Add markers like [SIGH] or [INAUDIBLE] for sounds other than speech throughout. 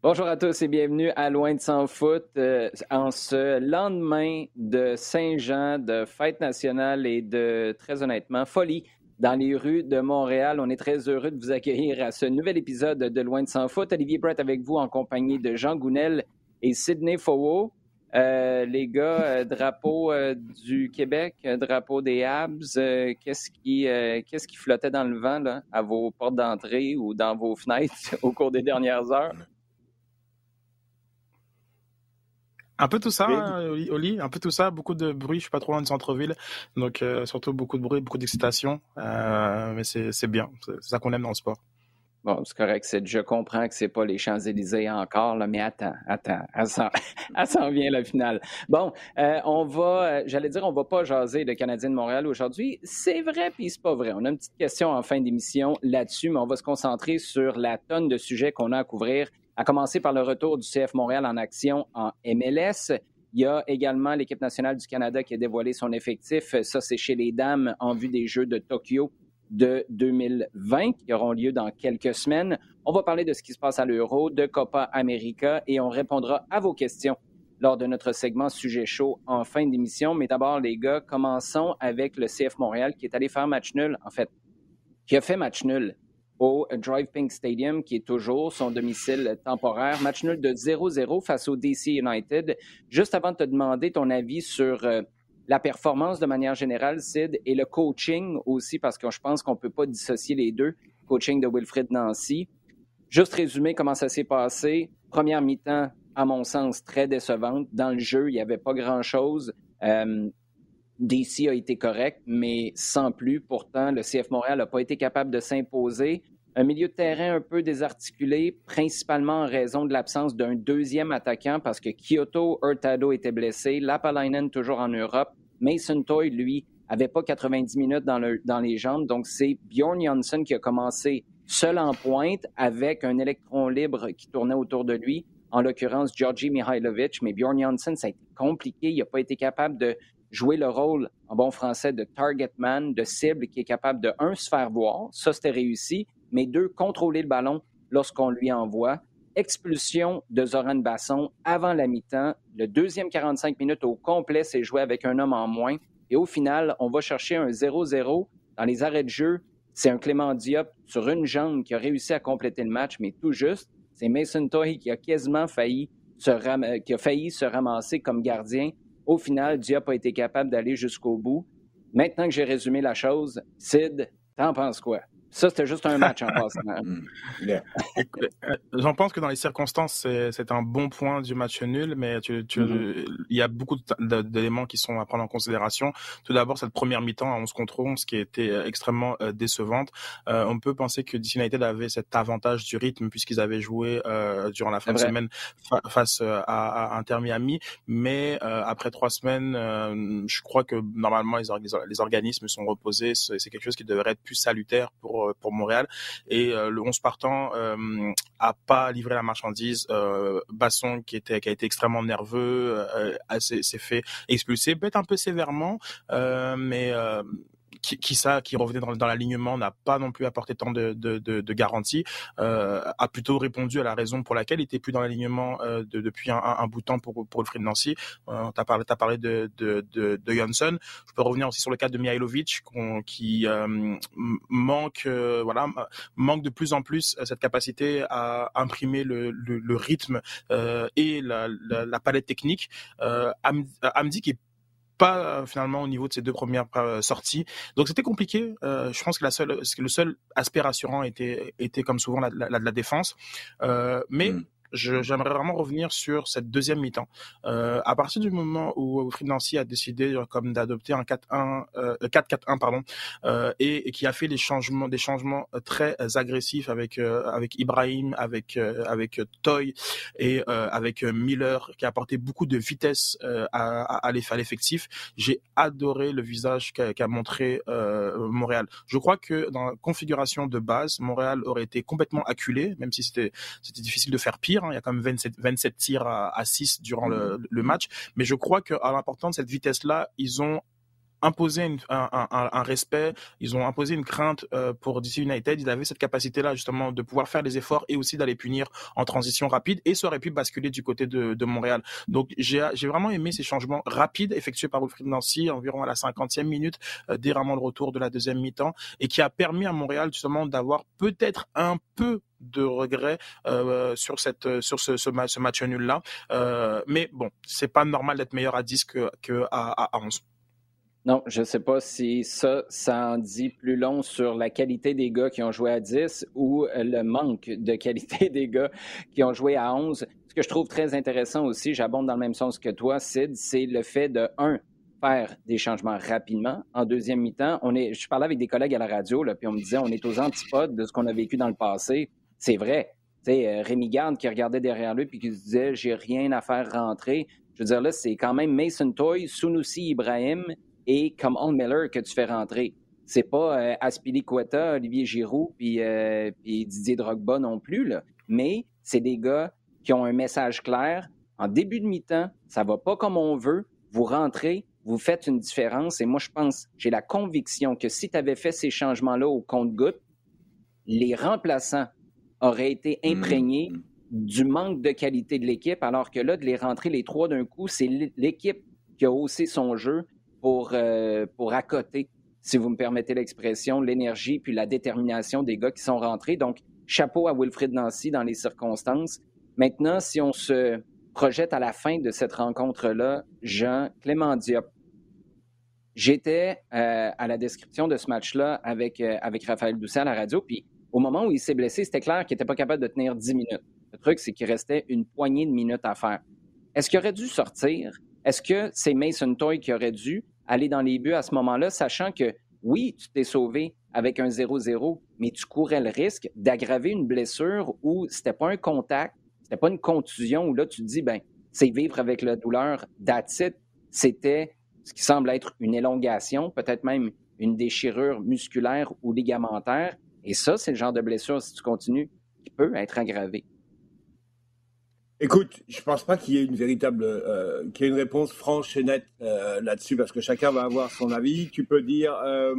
Bonjour à tous et bienvenue à Loin de Sans Foot euh, en ce lendemain de Saint-Jean, de fête nationale et de, très honnêtement, folie dans les rues de Montréal. On est très heureux de vous accueillir à ce nouvel épisode de Loin de Sans Foot. Olivier Brett avec vous en compagnie de Jean Gounel et Sidney Fowo. Euh, les gars, euh, drapeau du Québec, drapeau des Habs, qu'est-ce qui, flottait dans le vent à vos portes d'entrée ou dans vos fenêtres [LAUGHS] au cours des dernières heures? Un peu tout ça, hein, Oli, un peu tout ça, beaucoup de bruit. Je suis pas trop loin du centre-ville, donc euh, surtout beaucoup de bruit, beaucoup d'excitation. Euh, mais c'est bien, c'est ça qu'on aime dans le sport. Bon, c'est correct. Je comprends que c'est pas les Champs-Élysées encore, là, mais attends, attends, [LAUGHS] elle s'en vient la finale. Bon, euh, on va, j'allais dire, on va pas jaser de Canadien de Montréal aujourd'hui. C'est vrai, puis c'est pas vrai. On a une petite question en fin d'émission là-dessus, mais on va se concentrer sur la tonne de sujets qu'on a à couvrir à commencer par le retour du CF Montréal en action en MLS. Il y a également l'équipe nationale du Canada qui a dévoilé son effectif. Ça, c'est chez les dames en vue des Jeux de Tokyo de 2020 qui auront lieu dans quelques semaines. On va parler de ce qui se passe à l'Euro, de Copa América et on répondra à vos questions lors de notre segment Sujet chaud en fin d'émission. Mais d'abord, les gars, commençons avec le CF Montréal qui est allé faire match nul, en fait, qui a fait match nul au Drive Pink Stadium, qui est toujours son domicile temporaire. Match nul de 0-0 face au DC United. Juste avant de te demander ton avis sur euh, la performance de manière générale, Sid, et le coaching aussi, parce que je pense qu'on ne peut pas dissocier les deux. Coaching de Wilfred Nancy. Juste résumer comment ça s'est passé. Première mi-temps, à mon sens, très décevante. Dans le jeu, il n'y avait pas grand-chose. Euh, DC a été correct, mais sans plus. Pourtant, le CF Montréal n'a pas été capable de s'imposer. Un milieu de terrain un peu désarticulé, principalement en raison de l'absence d'un deuxième attaquant parce que Kyoto Hurtado était blessé, Lapalainen toujours en Europe, Mason Toy, lui, avait pas 90 minutes dans, dans les jambes. Donc, c'est Bjorn Janssen qui a commencé seul en pointe avec un électron libre qui tournait autour de lui, en l'occurrence Georgi Mihailovic. Mais Bjorn Janssen, ça a été compliqué. Il n'a pas été capable de jouer le rôle, en bon français, de target man, de cible qui est capable de, un, se faire voir, ça c'était réussi, mais deux, contrôler le ballon lorsqu'on lui envoie. Expulsion de Zoran Basson avant la mi-temps. Le deuxième 45 minutes au complet, c'est joué avec un homme en moins. Et au final, on va chercher un 0-0 dans les arrêts de jeu. C'est un Clément Diop sur une jambe qui a réussi à compléter le match, mais tout juste. C'est Mason Toy qui a quasiment failli a failli se ramasser comme gardien au final, Diop a été capable d'aller jusqu'au bout. Maintenant que j'ai résumé la chose, Sid, t'en penses quoi? Ça, c'était juste un match en passant. [LAUGHS] Mm. Euh, j'en pense que dans les circonstances, c'est un bon point du match nul, mais tu, tu, mm-hmm. il y a beaucoup d'éléments qui sont à prendre en considération. Tout d'abord, cette première mi-temps à 11 contre 11 qui été euh, extrêmement euh, décevante. Euh, on peut penser que DC United avait cet avantage du rythme puisqu'ils avaient joué euh, durant la fin de semaine face à, à, Inter Miami, mais après trois semaines, je crois que normalement les, les organismes sont reposés. C'est quelque chose qui devrait être plus salutaire pour euh, pour, Montréal. Et euh, le 11 partant euh, a pas livré la marchandise. Basson, qui était qui a été extrêmement nerveux, s'est fait expulser, peut-être un peu sévèrement, mais qui, ça, qui revenait dans, l'alignement, n'a pas non plus apporté tant de, garanties, euh, a plutôt répondu à la raison pour laquelle il était plus dans l'alignement euh, de, depuis un, bout de temps pour, pour Wilfried Nancy. Euh, tu as parlé, as parlé de, de, Johnson. Je peux revenir aussi sur le cas de Mihailovic, qui euh, manque, voilà, manque de plus en plus cette capacité à imprimer le, le, le rythme et la, palette technique. Euh, Amdi qui est pas euh, finalement au niveau de ces deux premières euh, sorties. Donc c'était compliqué. Euh, je pense que la seule, le seul aspect rassurant était, était comme souvent la, la, la défense. Euh, mais mm j'aimerais vraiment revenir sur cette deuxième mi-temps. Euh, à partir du moment où Nancy a décidé euh, comme d'adopter un 4-1, euh, 4-4-1 pardon, euh, et, et, qui a fait les changements, des changements euh, très agressifs avec euh, avec Ibrahim, avec avec Toy et avec Miller, qui a apporté beaucoup de vitesse à, à, à l'effectif. J'ai adoré le visage qu'a qu montré Montréal. Je crois que dans la configuration de base, Montréal aurait été complètement acculé, même si c'était c'était difficile de faire pire Hein. Il y a quand même 27, 27 tirs à, à 6 durant le, le, match. Mais je crois qu'à l'important de cette vitesse-là, ils ont imposé un, respect, ils ont imposé une crainte euh, pour DC United. Ils avaient cette capacité-là justement de pouvoir faire les efforts et aussi d'aller punir en transition rapide et ça aurait pu basculer du côté de, Montréal. Donc j'ai vraiment aimé ces changements rapides effectués par Wilfried Nancy environ à la 50e minute euh, le retour de la deuxième mi-temps et qui a permis à Montréal justement d'avoir peut-être un peu de regret euh, sur cette sur ce, ce, ce match nul là euh, mais bon c'est pas normal d'être meilleur à 10 que, que à, à 11 non, je ne sais pas si ça, ça en dit plus long sur la qualité des gars qui ont joué à 10 ou le manque de qualité [LAUGHS] des gars qui ont joué à 11. Ce que je trouve très intéressant aussi, j'abonde dans le même sens que toi, Sid, c'est le fait de, un, faire des changements rapidement. En deuxième mi-temps, on est, je parlais avec des collègues à la radio, là, puis on me disait, on est aux antipodes de ce qu'on a vécu dans le passé. C'est vrai. Euh, Rémi Garde qui regardait derrière lui puis qui se disait, j'ai rien à faire rentrer. Je veux dire, là, c'est quand même Mason Toy, Sunusi Ibrahim et comme All Miller que tu fais rentrer. C'est pas euh, Aspili Olivier Giroud puis, euh, puis Didier Drogba non plus, là. mais c'est des gars qui ont un message clair. En début de mi-temps, ça va pas comme on veut. Vous rentrez, vous faites une différence. Et moi, je pense, j'ai la conviction que si tu avais fait ces changements-là au compte-goutte, les remplaçants auraient été mmh. imprégnés du manque de qualité de l'équipe, alors que là, de les rentrer les trois d'un coup, c'est l'équipe qui a haussé son jeu pour, euh, pour accoter, si vous me permettez l'expression, l'énergie puis la détermination des gars qui sont rentrés. Donc, chapeau à Wilfrid Nancy dans les circonstances. Maintenant, si on se projette à la fin de cette rencontre-là, Jean Clément Diop. J'étais euh, à la description de ce match-là avec, euh, avec Raphaël Doucet à la radio, puis au moment où il s'est blessé, c'était clair qu'il n'était pas capable de tenir 10 minutes. Le truc, c'est qu'il restait une poignée de minutes à faire. Est-ce qu'il aurait dû sortir? Est-ce que c'est Mason Toy qui aurait dû aller dans les buts à ce moment-là, sachant que oui, tu t'es sauvé avec un 0-0, mais tu courais le risque d'aggraver une blessure où c'était pas un contact, c'était pas une contusion où là tu te dis ben c'est vivre avec la douleur d'attitude, c'était ce qui semble être une élongation, peut-être même une déchirure musculaire ou ligamentaire. Et ça, c'est le genre de blessure, si tu continues, qui peut être aggravée. Écoute, je pense pas qu'il y ait une véritable, euh, qu'il y ait une réponse franche et nette euh, là-dessus, parce que chacun va avoir son avis. Tu peux dire euh,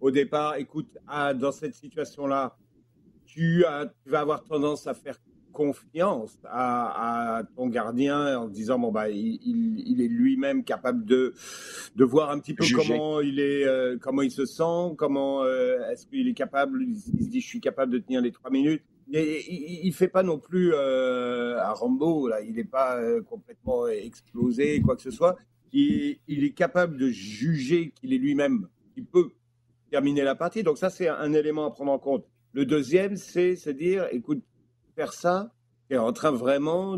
au départ, écoute, ah, dans cette situation-là, tu, tu, vas avoir tendance à faire confiance à, à ton gardien en disant bon bah il, il est lui-même capable de de voir un petit peu comment il est, comment il se sent, comment est-ce qu'il est capable, il se dit je suis capable de tenir les trois minutes il, ne fait pas non plus euh, un Rambo, là. il n'est pas euh, complètement explosé, quoi que ce soit. Il, est capable de juger qu'il est lui-même, il peut terminer la partie. Donc ça, c'est un élément à prendre en compte. Le deuxième, c'est se dire, écoute, faire ça, est en train vraiment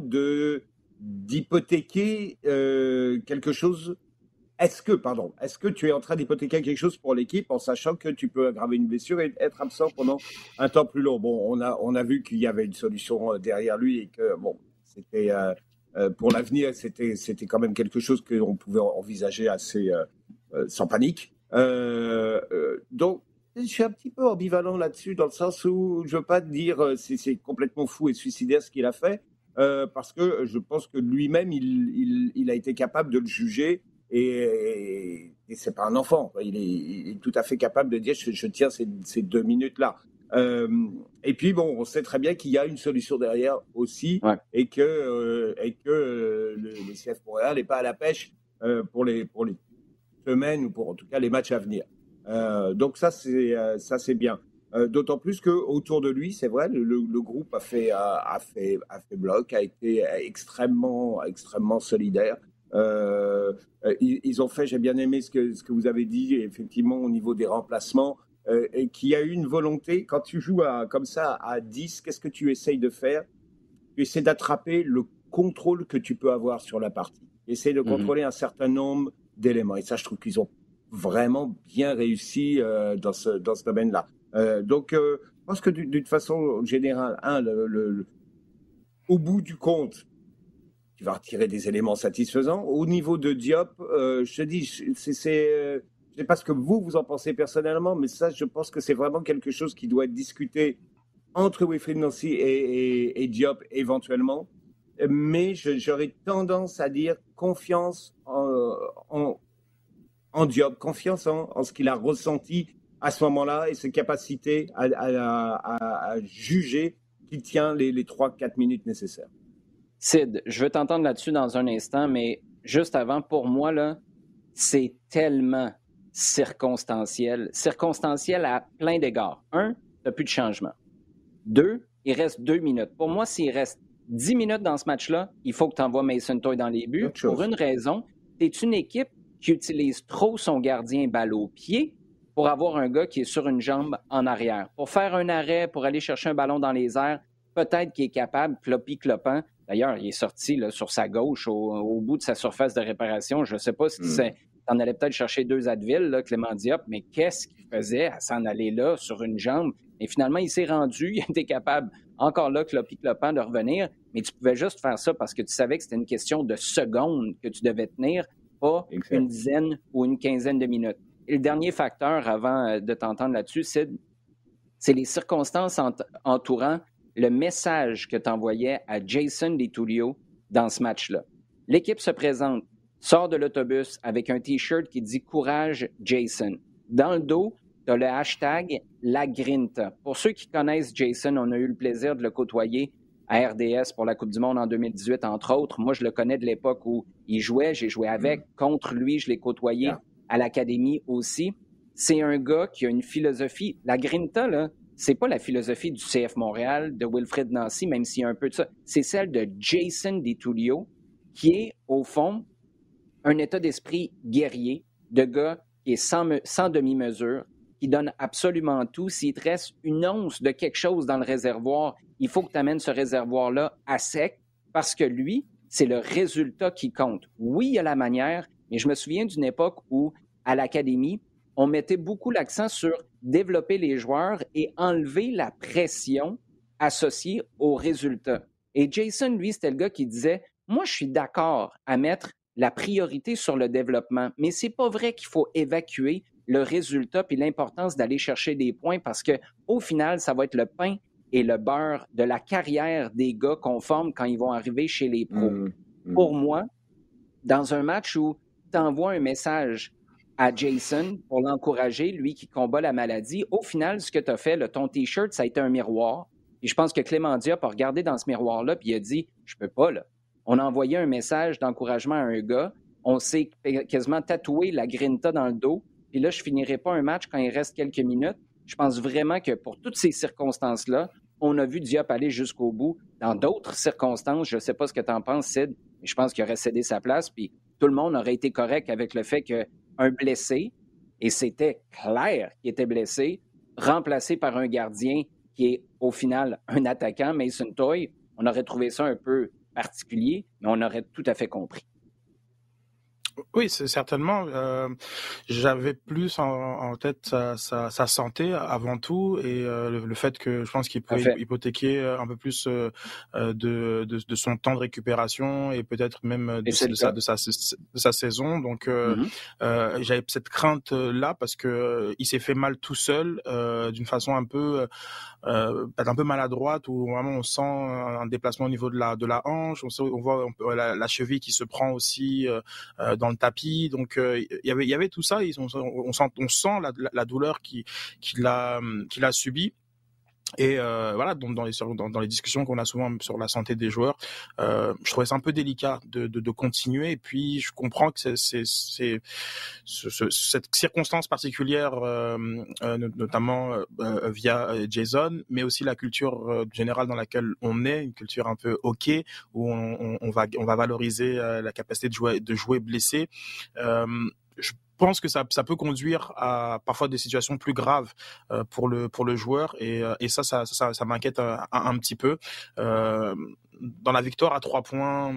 d'hypothéquer euh, quelque chose est-ce que, pardon, est-ce que tu es en train d'hypothéquer quelque chose pour l'équipe en sachant que tu peux aggraver une blessure et être absent pendant un temps plus long? Bon, on a, on a vu qu'il y avait une solution euh, derrière lui et que, bon, c'était euh, euh, pour l'avenir, c'était, c'était quand même quelque chose que l'on pouvait envisager assez sans panique. donc, je suis un petit peu ambivalent là-dessus, dans le sens où je veux pas dire c'est, c'est complètement fou et suicidaire ce qu'il a fait, parce que je pense que lui-même, il, il, a été capable de le juger et, et, c'est pas un enfant. Il est, tout à fait capable de dire je, tiens ces, ces deux minutes-là. Euh, et puis bon, on sait très bien qu'il y a une solution derrière aussi et que euh, et que euh, le, le, CF Montréal n'est pas à la pêche euh, pour les pour les semaines ou pour en tout cas les matchs à venir. Donc ça c'est ça c'est bien. D'autant plus que autour de lui, c'est vrai, le, le, groupe a fait a, a, fait a fait bloc, a été extrêmement extrêmement solidaire. Euh, ils, ont fait, j'ai bien aimé ce que, ce que vous avez dit, effectivement, au niveau des remplacements, euh, et qu'il y a eu une volonté, quand tu joues à, comme ça à 10, qu'est-ce que tu essayes de faire? Tu essaies d'attraper le contrôle que tu peux avoir sur la partie. Essaye de mhm. contrôler un certain nombre d'éléments. Et ça, je trouve qu'ils ont vraiment bien réussi euh, dans ce, dans ce domaine-là. Euh, donc, euh, je pense que d'une façon générale, le, le, au bout du compte, tu vas retirer des éléments satisfaisants. Au niveau de Diop, euh, je te dis, c'est, euh, je sais pas ce que vous vous en pensez personnellement, mais ça, je pense que c'est vraiment quelque chose qui doit être discuté entre Wilfried Nancy et, Diop éventuellement. Mais j'aurais tendance à dire confiance en Diop, confiance en, ce qu'il a ressenti à ce moment-là et ses capacités à, juger qu'il tient les, les 3-4 minutes nécessaires. Sid, je veux t'entendre là-dessus dans un instant, mais juste avant, pour moi, là, c'est tellement circonstanciel. Circonstanciel à plein d'égards. Un, tu plus de changement. Deux, il reste deux minutes. Pour moi, s'il reste dix minutes dans ce match-là, il faut que tu envoies Mason Toy dans les buts. Pour une raison, tu es une équipe qui utilise trop son gardien balle au pied pour avoir un gars qui est sur une jambe en arrière. Pour faire un arrêt, pour aller chercher un ballon dans les airs, peut-être qu'il est capable, clopi clopant. D'ailleurs, il est sorti là, sur sa gauche, au, bout de sa surface de réparation. Je ne sais pas si mm. en allait peut-être chercher deux Advil, là, Clément Diop, mais qu'est-ce qu'il faisait à s'en aller là sur une jambe? Et finalement, il s'est rendu, [LAUGHS] il était capable, encore là, clopi clopant, de revenir, mais tu pouvais juste faire ça parce que tu savais que c'était une question de secondes que tu devais tenir, pas une dizaine ou une quinzaine de minutes. Et le dernier facteur, avant euh, de t'entendre là-dessus, c'est les circonstances entourant le message que tu envoyais à Jason DiTullio dans ce match-là. L'équipe se présente, sort de l'autobus avec un T-shirt qui dit Courage Jason. Dans le dos, tu as le hashtag La Grinta. Pour ceux qui connaissent Jason, on a eu le plaisir de le côtoyer à RDS pour la Coupe du Monde en 2018, entre autres. Moi, je le connais de l'époque où il jouait, j'ai joué avec. Mm. Contre lui, je l'ai côtoyé à l'académie aussi. C'est un gars qui a une philosophie. La Grinta, là, c'est pas la philosophie du CF Montréal, de Wilfred Nancy, même s'il y a un peu de ça. C'est celle de Jason DiTullio, qui est, au fond, un état d'esprit guerrier, de gars qui est sans, sans demi-mesure, qui donne absolument tout. S'il te reste une once de quelque chose dans le réservoir, il faut que tu amènes ce réservoir-là à sec, parce que lui, c'est le résultat qui compte. Oui, il y a la manière, mais je me souviens d'une époque où, à l'académie, on mettait beaucoup l'accent sur développer les joueurs et enlever la pression associée aux résultats. Et Jason, lui, c'était le gars qui disait, moi, je suis d'accord à mettre la priorité sur le développement, mais c'est pas vrai qu'il faut évacuer le résultat puis l'importance d'aller chercher des points parce que au final, ça va être le pain et le beurre de la carrière des gars qu'on forme quand ils vont arriver chez les pros. Mmh, mmh. Pour moi, dans un match où tu envoies un message à Jason pour l'encourager, lui qui combat la maladie. Au final, ce que tu as fait, ton T-shirt, ça a été un miroir. Et je pense que Clément Diop a regardé dans ce miroir-là, puis il a dit Je peux pas, là. On a envoyé un message d'encouragement à un gars. On s'est quasiment tatoué la grinta dans le dos. Puis là, je finirai pas un match quand il reste quelques minutes. Je pense vraiment que pour toutes ces circonstances-là, on a vu Diop aller jusqu'au bout. Dans d'autres circonstances, je ne sais pas ce que tu en penses, Sid, mais je pense qu'il aurait cédé sa place. Puis tout le monde aurait été correct avec le fait que un blessé, et c'était clair qu'il était blessé, remplacé par un gardien qui est au final un attaquant, Mason Toy, on aurait trouvé ça un peu particulier, mais on aurait tout à fait compris. Oui, c'est certainement. Euh, J'avais plus en, en tête sa, sa, sa, santé avant tout et euh, le, fait que je pense qu'il pouvait hypothéquer euh, un peu plus euh, de, de, de, son temps de récupération et peut-être même de, sa, de, sa, de, sa, saison. Donc, euh, j'avais cette crainte là parce que il s'est fait mal tout seul d'une façon un peu un peu maladroite où vraiment on sent un déplacement au niveau de la de la hanche, on, sait, on voit la, la, cheville qui se prend aussi dans dans le tapis. Donc euh, il y avait y avait tout ça. Ils on, on, sent on sent la, la douleur qui qu'il a qu'il a subi. Et euh, voilà, donc dans les dans, les discussions qu'on a souvent sur la santé des joueurs, euh, je trouvais ça un peu délicat de, de, de continuer. Et puis je comprends que c'est c'est c'est cette circonstance particulière, euh, euh notamment euh, via Jason, mais aussi la culture générale dans laquelle on est, une culture un peu ok où on, on va on va valoriser la capacité de jouer de jouer blessé. je pense que ça, ça peut conduire à parfois des situations plus graves euh, pour le pour le joueur et, euh, et ça ça ça, ça m'inquiète un, un, petit peu. Euh, dans la victoire à trois points,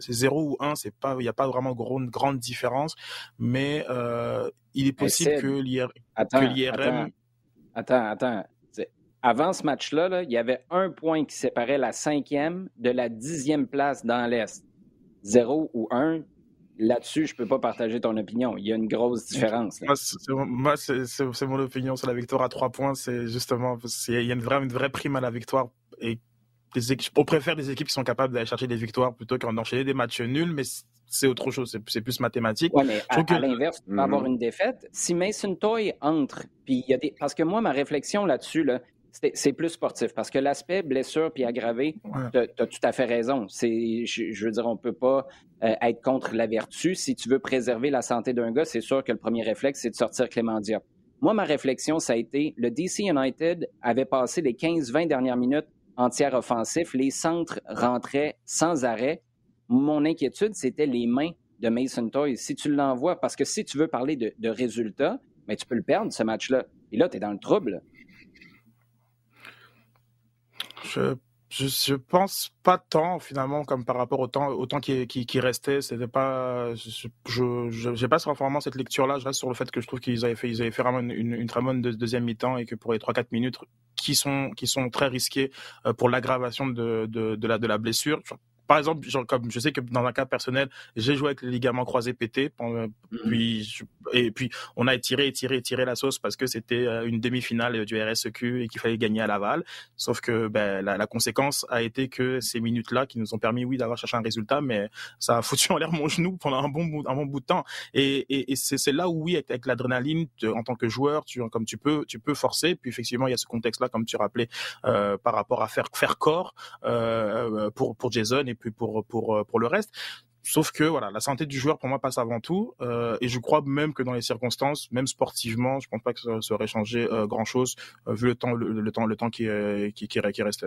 c'est 0 ou 1, c'est pas, il n'y a pas vraiment grande, grande différence, mais euh, il est possible que l'IRM. Attends, attends, attends. Avant ce match-là, là, il y avait un point qui séparait la cinquième de la dixième place dans l'Est. 0 ou 1, là-dessus, je peux pas partager ton opinion. Il y a une grosse différence. Moi, c'est mon opinion sur la victoire à trois points. C'est justement, il y a une vraie, une vraie prime à la victoire. Et on préfère des équipes qui sont capables d'aller chercher des victoires plutôt qu'en enchaîner des matchs nuls. Mais c'est autre chose, c'est plus mathématique. Oui, mais à, l'inverse, tu peux avoir mhm. une défaite. Si Mason Toy entre, puis il y a des. Parce que moi, ma réflexion là-dessus, là, c'est plus sportif parce que l'aspect blessure puis aggravé, tu as, tout à fait raison. Je, je veux dire, on ne peut pas euh, être contre la vertu. Si tu veux préserver la santé d'un gars, c'est sûr que le premier réflexe, c'est de sortir Clément Diop. Moi, ma réflexion, ça a été le DC United avait passé les 15-20 dernières minutes entières offensifs. Les centres rentraient sans arrêt. Mon inquiétude, c'était les mains de Mason Toy. Si tu l'envoies, parce que si tu veux parler de, de résultats, mais tu peux le perdre, ce match-là. Et là, tu es dans le trouble. Je, je, pense pas tant finalement comme par rapport au temps, au temps qui, qui, restait. C'était pas, je, je j'ai pas vraiment cette lecture-là. Je reste sur le fait que je trouve qu'ils avaient fait, ils avaient fait vraiment une, une, très bonne deuxième mi-temps et que pour les 3-4 minutes qui sont, qui sont très risquées euh, pour l'aggravation de, de, de, la, de la blessure par exemple, genre, comme je sais que dans un cas personnel, j'ai joué avec les ligaments croisés pétés, mhm. puis et puis on a étiré, étiré, étiré la sauce parce que c'était euh, une demi-finale du RSEQ et qu'il fallait gagner à Laval. Sauf que ben, la, la conséquence a été que ces minutes-là, qui nous ont permis, oui, d'avoir cherché un résultat, mais ça a [LAUGHS] foutu en l'air mon genou pendant un bon bout, un bon bout de temps. Et, et, et c'est là où, oui, avec, avec l'adrénaline, en tant que joueur, tu, comme tu peux, tu peux forcer. Puis effectivement, il y a ce contexte-là, comme tu rappelais, euh, par rapport à faire faire corps euh, pour pour Jason et puis pour pour pour le reste. Sauf que voilà, la santé du joueur pour moi passe avant tout, euh, et je crois même que dans les circonstances, même sportivement, je pense pas que ça, aurait changé euh, grand chose euh, vu le temps le, temps le temps qui qui, qui, qui restait.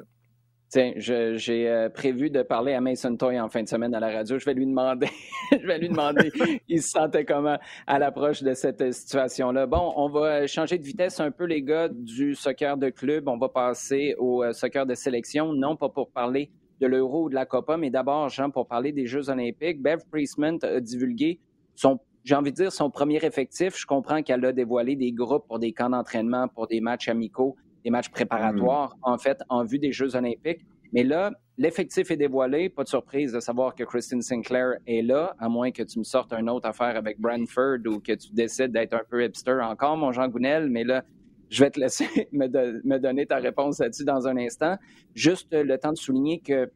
Tiens, j'ai prévu de parler à Mason Toy en fin de semaine à la radio. Je vais lui demander, [LAUGHS] je vais lui demander, [LAUGHS] il se sentait comment à l'approche de cette situation-là. Bon, on va changer de vitesse un peu, les gars, du soccer de club. On va passer au soccer de sélection, non pas pour parler de l'Euro ou de la Copa. Mais d'abord, Jean, pour parler des Jeux olympiques, Bev Priestman a divulgué son, j'ai envie de dire, son premier effectif. Je comprends qu'elle a dévoilé des groupes pour des camps d'entraînement, pour des matchs amicaux, des matchs préparatoires, mm. en fait, en vue des Jeux olympiques. Mais là, l'effectif est dévoilé. Pas de surprise de savoir que Kristen Sinclair est là, à moins que tu me sortes une autre affaire avec Brantford ou que tu décides d'être un peu hipster encore, mon Jean Gounel. Mais là, je vais te laisser [LAUGHS] me, donner ta réponse là-dessus dans un instant. Juste le temps de souligner que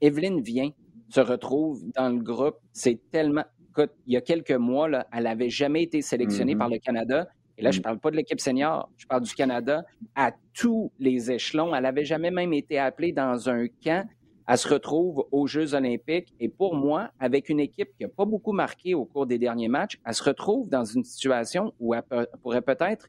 Evelyne vient, se retrouve dans le groupe. C'est tellement. Écoute, il y a quelques mois, là, elle n'avait jamais été sélectionnée mm-hmm. par le Canada. Et là, je ne mm. parle pas de l'équipe senior, je parle du Canada à tous les échelons. Elle n'avait jamais même été appelée dans un camp. Elle se retrouve aux Jeux olympiques. Et pour moi, avec une équipe qui n'a pas beaucoup marqué au cours des derniers matchs, elle se retrouve dans une situation où elle pourrait peut-être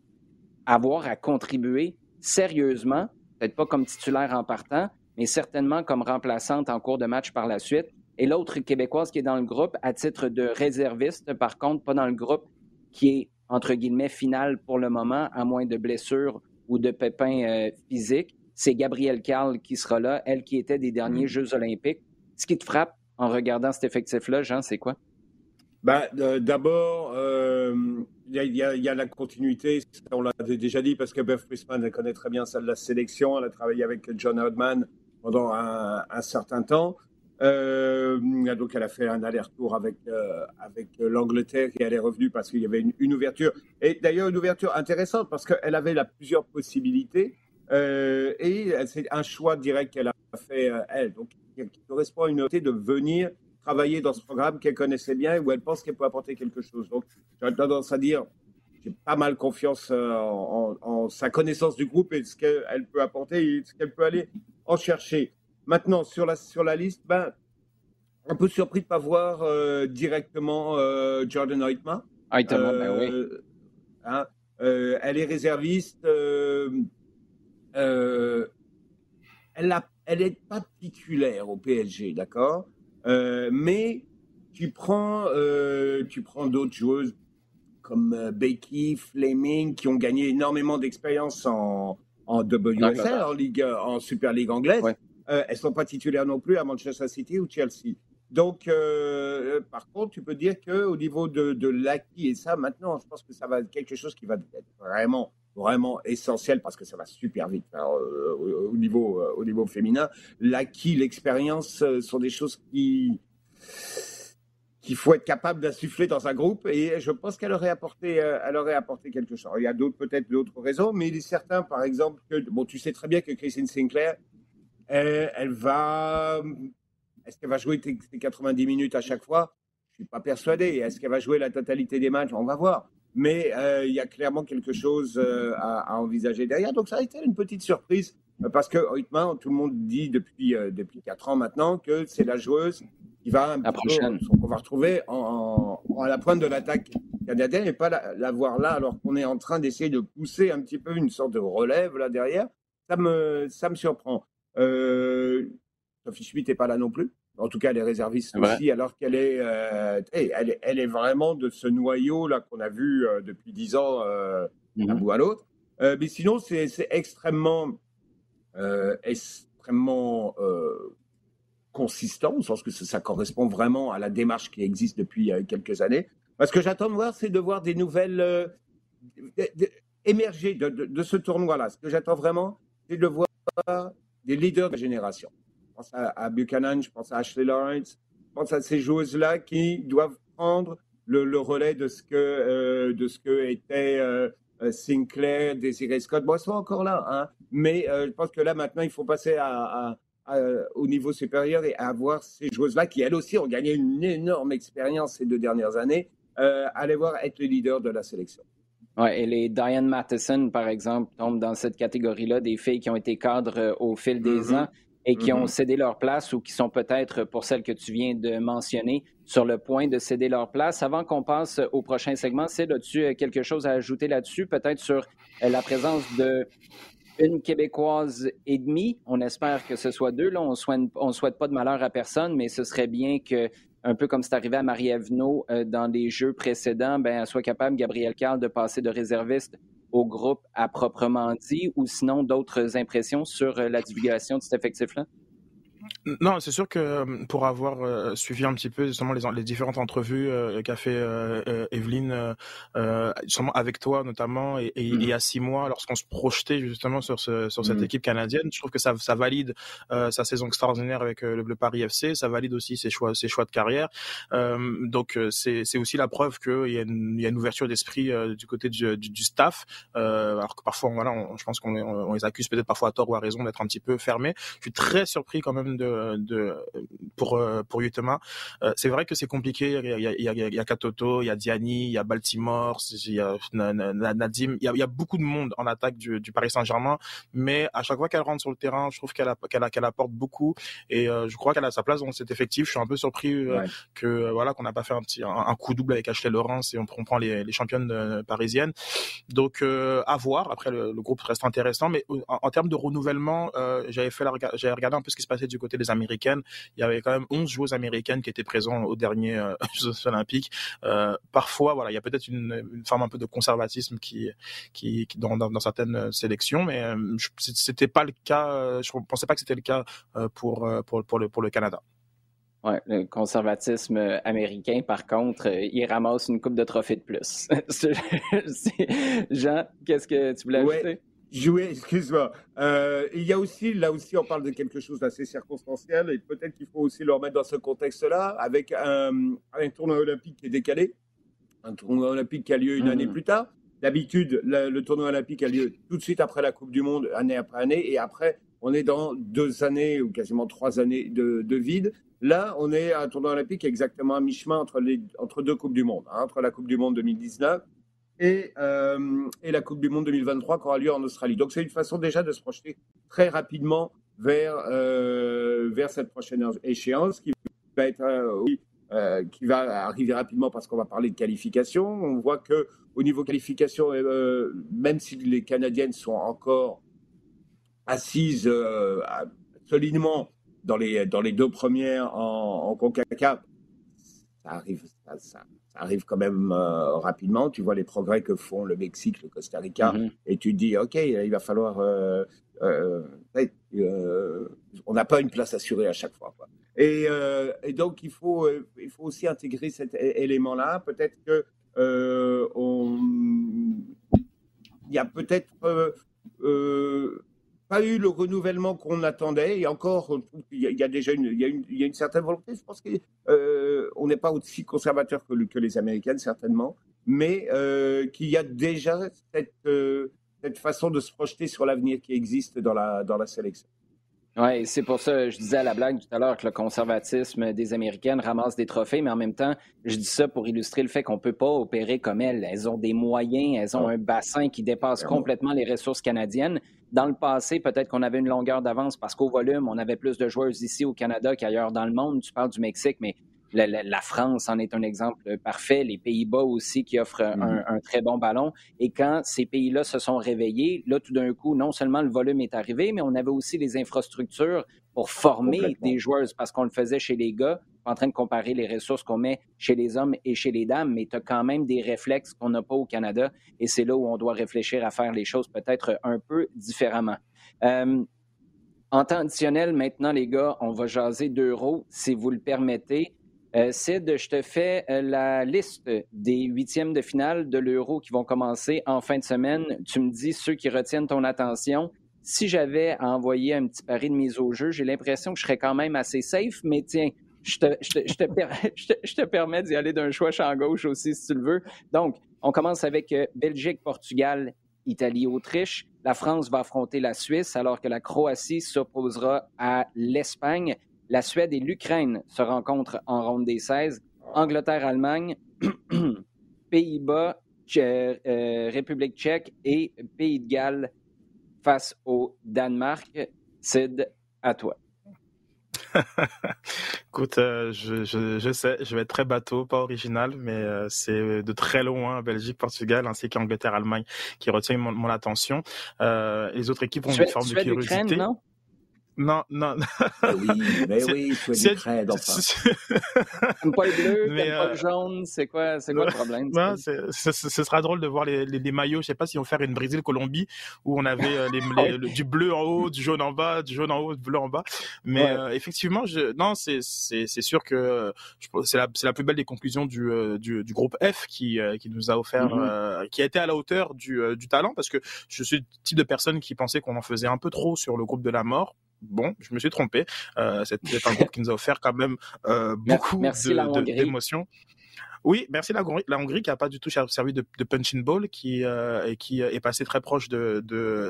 avoir à contribuer sérieusement, peut-être pas comme titulaire en partant, mais certainement comme remplaçante en cours de match par la suite. Et l'autre Québécoise qui est dans le groupe à titre de réserviste, par contre, pas dans le groupe qui est, entre guillemets, final pour le moment, à moins de blessures ou de pépins euh, physiques, c'est Gabrielle Carl qui sera là, elle qui était des derniers mm. Jeux olympiques. Ce qui te frappe en regardant cet effectif-là, Jean, c'est quoi? Ben, D'abord, euh, il y, a la continuité, on l'a déjà dit, parce que Beth Priestman connaît très bien ça de la sélection, elle a travaillé avec John Hodman pendant un, certain temps. Euh, donc elle a fait un aller-retour avec, euh, avec l'Angleterre et elle est revenue parce qu'il y avait une, ouverture. Et d'ailleurs une ouverture intéressante parce qu'elle avait la plusieurs possibilités euh, et c'est un choix direct qu'elle a fait elle. Donc qui correspond à une opportunité de venir travailler dans ce programme qu'elle connaissait bien et où elle pense qu'elle peut apporter quelque chose. Donc, j'ai tendance à dire, j'ai pas mal confiance euh, en, sa connaissance du groupe et ce qu'elle peut apporter et ce qu'elle peut aller en chercher. Maintenant, sur la, sur la liste, ben, un peu surpris de ne pas voir euh, directement euh, Jordan Heitma. Heitma, ben oui. Hein, elle est réserviste. elle n'est pas titulaire au PSG, d'accord? Euh, mais tu prends, euh, tu prends d'autres joueuses comme euh, Becky, Fleming, qui ont gagné énormément d'expérience en, en WSL, en, Ligue, en Super League anglaise. elles ne sont pas titulaires non plus à Manchester City ou Chelsea. Donc, par contre, tu peux dire qu'au niveau de, de l'acquis, et ça, maintenant, je pense que ça va être quelque chose qui va être vraiment, vraiment essentiel parce que ça va super vite au, niveau, au niveau féminin. L'acquis, l'expérience sont des choses qui qu'il faut être capable d'insuffler dans un groupe et je pense qu'elle aurait apporté, elle aurait apporté quelque chose. il y a d'autres peut-être d'autres raisons, mais il est certain, par exemple, que bon, tu sais très bien que Christine Sinclair, elle, va est-ce qu'elle va jouer ses 90 minutes à chaque fois? Je suis pas persuadé. Est-ce qu'elle va jouer la totalité des matchs? On va voir. Mais il y a clairement quelque chose à, envisager derrière. Donc ça a été une petite surprise parce que honnêtement, tout le monde dit depuis depuis quatre ans maintenant que c'est la joueuse qui va la prochaine. qu'on va retrouver en, à la pointe de l'attaque canadienne et pas la, voir là alors qu'on est en train d'essayer de pousser un petit peu une sorte de relève là derrière. Ça me ça me surprend. Sophie Schmitt n'est pas là non plus. En tout cas, elle est réserviste aussi, alors qu'elle est, euh, elle, est, elle, est vraiment de ce noyau là qu'on a vu euh, depuis dix ans euh, d'un mhm. bout à l'autre. mais sinon, c'est extrêmement, extrêmement consistant, au sens que ça, correspond vraiment à la démarche qui existe depuis quelques années. Ce que j'attends de voir, c'est de voir des nouvelles émerger de, de, ce tournoi-là. Ce que j'attends vraiment, c'est de voir des leaders de génération pense à, Buchanan, je pense à Ashley Lawrence, je pense à ces joueuses-là qui doivent prendre le, relais de ce que, euh, de ce que était euh, Sinclair, Desiree Scott. Bon, elles sont encore là, hein, mais euh, je pense que là, maintenant, il faut passer à, au niveau supérieur et avoir ces joueuses-là qui, elles aussi, ont gagné une énorme expérience ces deux dernières années, aller voir être les leaders de la sélection. Ouais, et les Diane Matheson, par exemple, tombent dans cette catégorie-là, des filles qui ont été cadres au fil des mm-hmm. ans et qui ont mm-hmm. cédé leur place ou qui sont peut-être, pour celles que tu viens de mentionner, sur le point de céder leur place. Avant qu'on passe au prochain segment, c'est as-tu euh, quelque chose à ajouter là-dessus, peut-être sur euh, la présence de une Québécoise et demie. On espère que ce soit deux. Là, on ne souhaite, on souhaite pas de malheur à personne, mais ce serait bien que, un peu comme c'est arrivé à Marie-Ève euh, dans les jeux précédents, ben, elle soit capable, Gabrielle Carl, de passer de réserviste au groupe à proprement dit, ou sinon d'autres impressions sur euh, la divulgation de cet effectif-là? Non, c'est sûr que euh, pour avoir euh, suivi un petit peu justement les, les différentes entrevues euh, qu'a fait Evelyne, justement avec toi notamment, et, et, il y a six mois, lorsqu'on se projetait justement sur, ce, sur cette mmh. équipe canadienne, je trouve que ça, ça valide sa saison extraordinaire avec le Bleu Paris FC, ça valide aussi ses choix, ses choix de carrière. donc c'est aussi la preuve qu'il y, a une, y a une ouverture d'esprit du côté du, du, du staff, alors que parfois, voilà, on, je pense qu'on on, les accuse peut-être parfois à tort ou à raison d'être un petit peu fermés. Je suis très surpris quand même de, de pour euh, pour Utema. Euh, c'est vrai que c'est compliqué. Il y a, il y, a, il y a Katoto, il y a Diani, il y a Baltimore, il y a Nadim. Il y a, il y a beaucoup de monde en attaque du, du Paris Saint-Germain, mais à chaque fois qu'elle rentre sur le terrain, je trouve qu'elle qu'elle qu'elle apporte beaucoup et euh, je crois qu'elle a sa place dans cet effectif. Je suis un peu surpris que voilà qu'on n'a pas fait un petit un, coup double avec Ashley Laurence et on, prend les, les championnes parisiennes. Donc à voir. Après le, groupe reste intéressant, mais en, termes de renouvellement, j'avais fait j'avais regardé un peu ce qui se passait du côté des Américaines, il y avait quand même 11 joueuses américaines qui étaient présentes au dernier euh, [LAUGHS] Jeux olympiques. Euh, parfois, voilà, il y a peut-être une, forme un peu de conservatisme qui, qui, dans, dans, certaines sélections, mais euh, c'était pas le cas. Je pensais pas que c'était le cas pour, pour, pour, le, pour le Canada. Ouais, le conservatisme américain, par contre, il ramasse une coupe de trophées de plus. [LAUGHS] Jean, qu'est-ce que tu voulais ajouter? Jouer, [LAUGHS] excuse-moi. Euh, il y a aussi, là aussi, on parle de quelque chose d'assez circonstanciel et peut-être qu'il faut aussi le remettre dans ce contexte-là avec un, un, tournoi olympique qui est décalé, un tournoi olympique qui a lieu une année mmh. plus tard. D'habitude, le, tournoi olympique a lieu tout de suite après la Coupe du Monde, année après année, et après, on est dans deux années ou quasiment trois années de, de vide. Là, on est à un tournoi olympique exactement à mi-chemin entre, les, entre deux Coupes du Monde, hein, entre la Coupe du Monde 2019 et, euh, et la Coupe du Monde 2023 qui aura lieu en Australie. Donc c'est une façon déjà de se projeter très rapidement vers, euh, vers cette prochaine échéance qui va, être, euh, qui va arriver rapidement parce qu'on va parler de qualification. On voit que au niveau qualification, même si les Canadiennes sont encore assises solidement dans les, dans les deux premières en, en CONCACAF, ça arrive, ça, ça, arrive quand même euh, rapidement. Tu vois les progrès que font le Mexique, le Costa Rica, mm-hmm. et tu te dis, OK, il va falloir. Euh, euh, on n'a pas une place assurée à chaque fois. Et, et, donc, il faut, il faut aussi intégrer cet élément-là. Peut-être que on... il y a peut-être pas eu le renouvellement qu'on attendait. Et encore, il y, a, déjà une, y a une, y a une certaine volonté. Je pense qu'on euh, n'est pas aussi conservateur que, que, les Américaines, certainement, mais euh, qu'il y a déjà cette, euh, cette façon de se projeter sur l'avenir qui existe dans la, dans la sélection. Oui, c'est pour ça, je disais à la blague tout à l'heure que le conservatisme des Américaines ramasse des trophées, mais en même temps, je dis ça pour illustrer le fait qu'on ne peut pas opérer comme elles. Elles ont des moyens, elles ont un bassin qui dépasse complètement les ressources canadiennes. Dans le passé, peut-être qu'on avait une longueur d'avance parce qu'au volume, on avait plus de joueurs ici au Canada qu'ailleurs dans le monde. Tu parles du Mexique, mais la, France en est un exemple parfait, les Pays-Bas aussi qui offrent mm-hmm. un, très bon ballon. Et quand ces pays-là se sont réveillés, là, tout d'un coup, non seulement le volume est arrivé, mais on avait aussi les infrastructures pour former des joueurs parce qu'on le faisait chez les gars, en train de comparer les ressources qu'on met chez les hommes et chez les dames, mais tu as quand même des réflexes qu'on n'a pas au Canada et c'est là où on doit réfléchir à faire les choses peut-être un peu différemment. Euh, en temps additionnel, maintenant, les gars, on va jaser d'euros, si vous le permettez. Euh, Sid, je te fais euh, la liste des huitièmes de finale de l'Euro qui vont commencer en fin de semaine. Tu me dis ceux qui retiennent ton attention. Si j'avais envoyé un petit pari de mise au jeu, j'ai l'impression que je serais quand même assez safe, mais tiens, je te, [LAUGHS] je te, je te, permets d'y aller d'un choix champ gauche aussi, si tu le veux. Donc, on commence avec euh, Belgique, Portugal, Italie, Autriche. La France va affronter la Suisse, alors que la Croatie s'opposera à l'Espagne. La Suède et l'Ukraine se rencontrent en ronde des 16. Angleterre-Allemagne, [CLEARS THROAT] Pays-Bas, euh, République tchèque et Pays de Galles face au Danemark. Sid, à toi. [LAUGHS] Écoute, euh, je, sais, je vais être très bateau, pas original, mais euh, c'est de très loin Belgique, Portugal ainsi qu'Angleterre, Allemagne qui retient mon, attention. les autres équipes ont une forme de curiosité. Non? Non, non. Mais oui, mais oui, c'est du crède, enfin. T'aimes pas le bleu, t'aimes pas le euh, jaune, c'est quoi, c'est quoi le problème? Non, ce sera drôle de voir les, les, maillots, je sais pas si on faire une Brésil-Colombie, où on avait euh, les, [LAUGHS] du bleu en haut, du jaune en bas, du jaune en haut, du bleu en bas. Mais euh, effectivement, je, non, c'est sûr que c'est la, la plus belle des conclusions du, du, du groupe F qui, qui nous a offert, mm-hmm. qui a été à la hauteur du, du talent, parce que je suis le type de personne qui pensait qu'on en faisait un peu trop sur le groupe de la mort bon, je me suis trompé. Euh, c'est un groupe qui nous a offert quand même euh, beaucoup d'émotions. Oui, merci la Hongrie, la Hongrie qui n'a pas du tout servi de, de punching ball, qui euh, qui est passé très proche de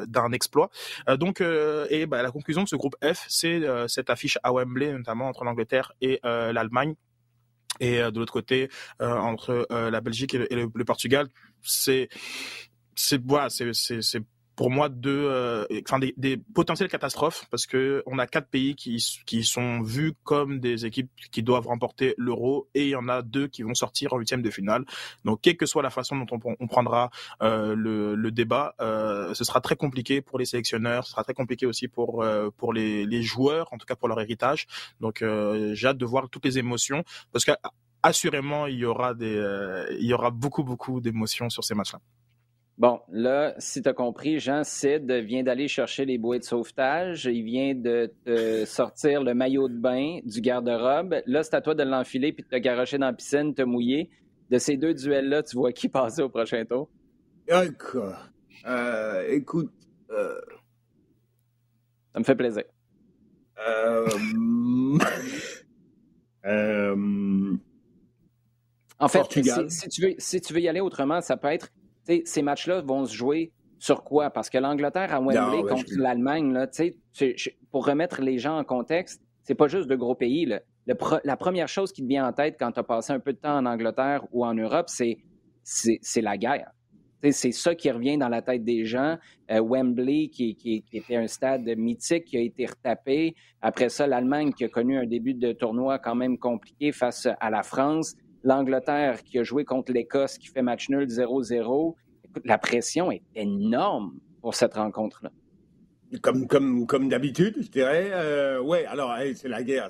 d'un exploit. Euh, donc euh, et bah, la conclusion de ce groupe F, c'est cette affiche à Wembley, notamment entre l'Angleterre et l'Allemagne. Et de l'autre côté, entre la Belgique et le, le Portugal, c'est c'est voilà, c'est c'est pour moi deux, euh, enfin des, des, potentielles catastrophes parce que on a quatre pays qui qui sont vus comme des équipes qui doivent remporter l'Euro et il y en a deux qui vont sortir en huitième de finale. Donc quelle que soit la façon dont on, prendra euh, le, le, débat, euh, ce sera très compliqué pour les sélectionneurs, ce sera très compliqué aussi pour euh, pour les, les joueurs, en tout cas pour leur héritage. Donc euh, j'ai hâte de voir toutes les émotions parce qu'assurément il y aura des il y aura beaucoup beaucoup d'émotions sur ces matchs-là. Bon, là, si tu as compris, Jean Sid vient d'aller chercher les bouées de sauvetage. Il vient de te sortir le maillot de bain du garde-robe. Là, c'est à toi de l'enfiler puis de te garocher dans la piscine, te mouiller. De ces deux duels-là, tu vois qui passer au prochain tour? Euh, écoute. Euh... Ça me fait plaisir. Euh... [LAUGHS] euh... En fait, si, tu veux, si tu veux y aller autrement, ça peut être ces matchs-là vont se jouer sur quoi? Parce que l'Angleterre à Wembley contre l'Allemagne, pour remettre les gens en contexte, c'est pas juste de gros pays. la première chose qui te vient en tête quand tu as passé un peu de temps en Angleterre ou en Europe, c'est, c'est, la guerre. c'est ça qui revient dans la tête des gens. Euh, Wembley, qui, qui, était un stade mythique, qui a été retapé. Après ça, l'Allemagne, qui a connu un début de tournoi quand même compliqué face à la France l'Angleterre qui a joué contre l'Écosse qui fait match nul 0-0. La pression est énorme pour cette rencontre-là. Comme, comme, comme d'habitude, je dirais. Euh, ouais, alors, c'est la guerre.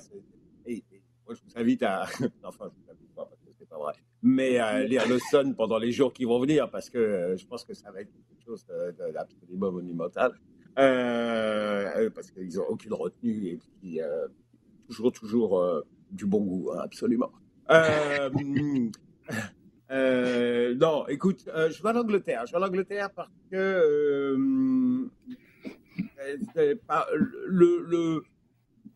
moi, je vous invite à. [LAUGHS] enfin, je vous invite pas parce que c'est pas vrai. Mais à lire le Sun pendant les jours qui vont venir parce que euh, je pense que ça va être quelque chose d'absolument monumental. Euh, parce qu'ils n'ont aucune retenue et puis toujours, toujours du bon goût, hein, absolument. Euh, [LAUGHS] euh, non, écoute, euh, je vais à l'Angleterre. Je vais à l'Angleterre parce que le, le,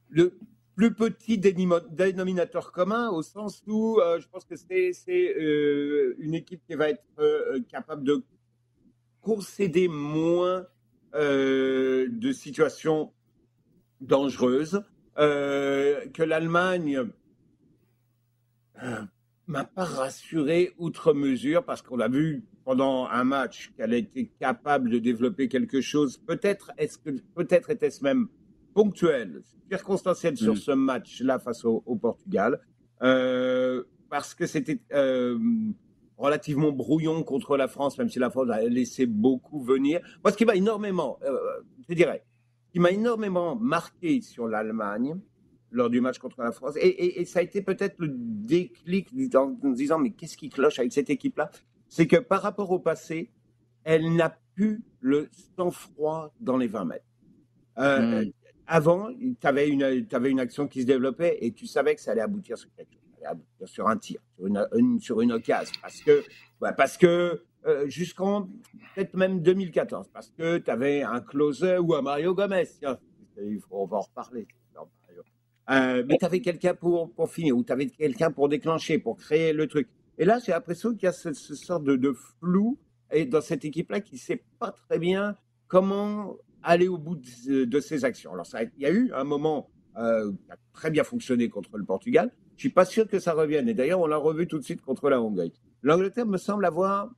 le plus petit dénominateur commun au sens où je pense que c'est une équipe qui va être capable de concéder moins de situations dangereuse, que l'Allemagne m'a pas rassuré outre mesure parce qu'on a vu pendant un match qu'elle a été capable de développer quelque chose. Peut-être est-ce que peut-être était-ce même ponctuel, circonstanciel sur mm. ce match-là face au, Portugal, euh, parce que c'était euh, relativement brouillon contre la France, même si la France a laissé beaucoup venir. Moi, ce qui m'a énormément, euh, je dirais, qui m'a énormément marqué sur l'Allemagne, lors du match contre la France. Et, ça a été peut-être le déclic en disant mais qu'est-ce qui cloche avec cette équipe-là? C'est que par rapport au passé, elle n'a plus le sang-froid dans les 20 mètres. Euh, hmm. Avant, tu avais une, avais une action qui se développait et tu savais que ça allait aboutir sur quelque chose, allait aboutir sur un tir, sur une, sur une occasion. Parce que, parce que euh, jusqu'en peut-être même 2014, parce que tu avais un closer ou un Mario Gomez. Tiens, on va en reparler. Euh, mais tu avais quelqu'un pour, pour finir, ou tu avais quelqu'un pour déclencher, pour créer le truc. Et là, j'ai l'impression qu'il y a ce, sorte de, de, flou et dans cette équipe-là qui ne sait pas très bien comment aller au bout de, ses actions. Alors, ça, il y a eu un moment euh, qui a très bien fonctionné contre le Portugal. Je suis pas sûr que ça revienne. Et d'ailleurs, on l'a revu tout de suite contre la Hongrie. L'Angleterre me semble avoir,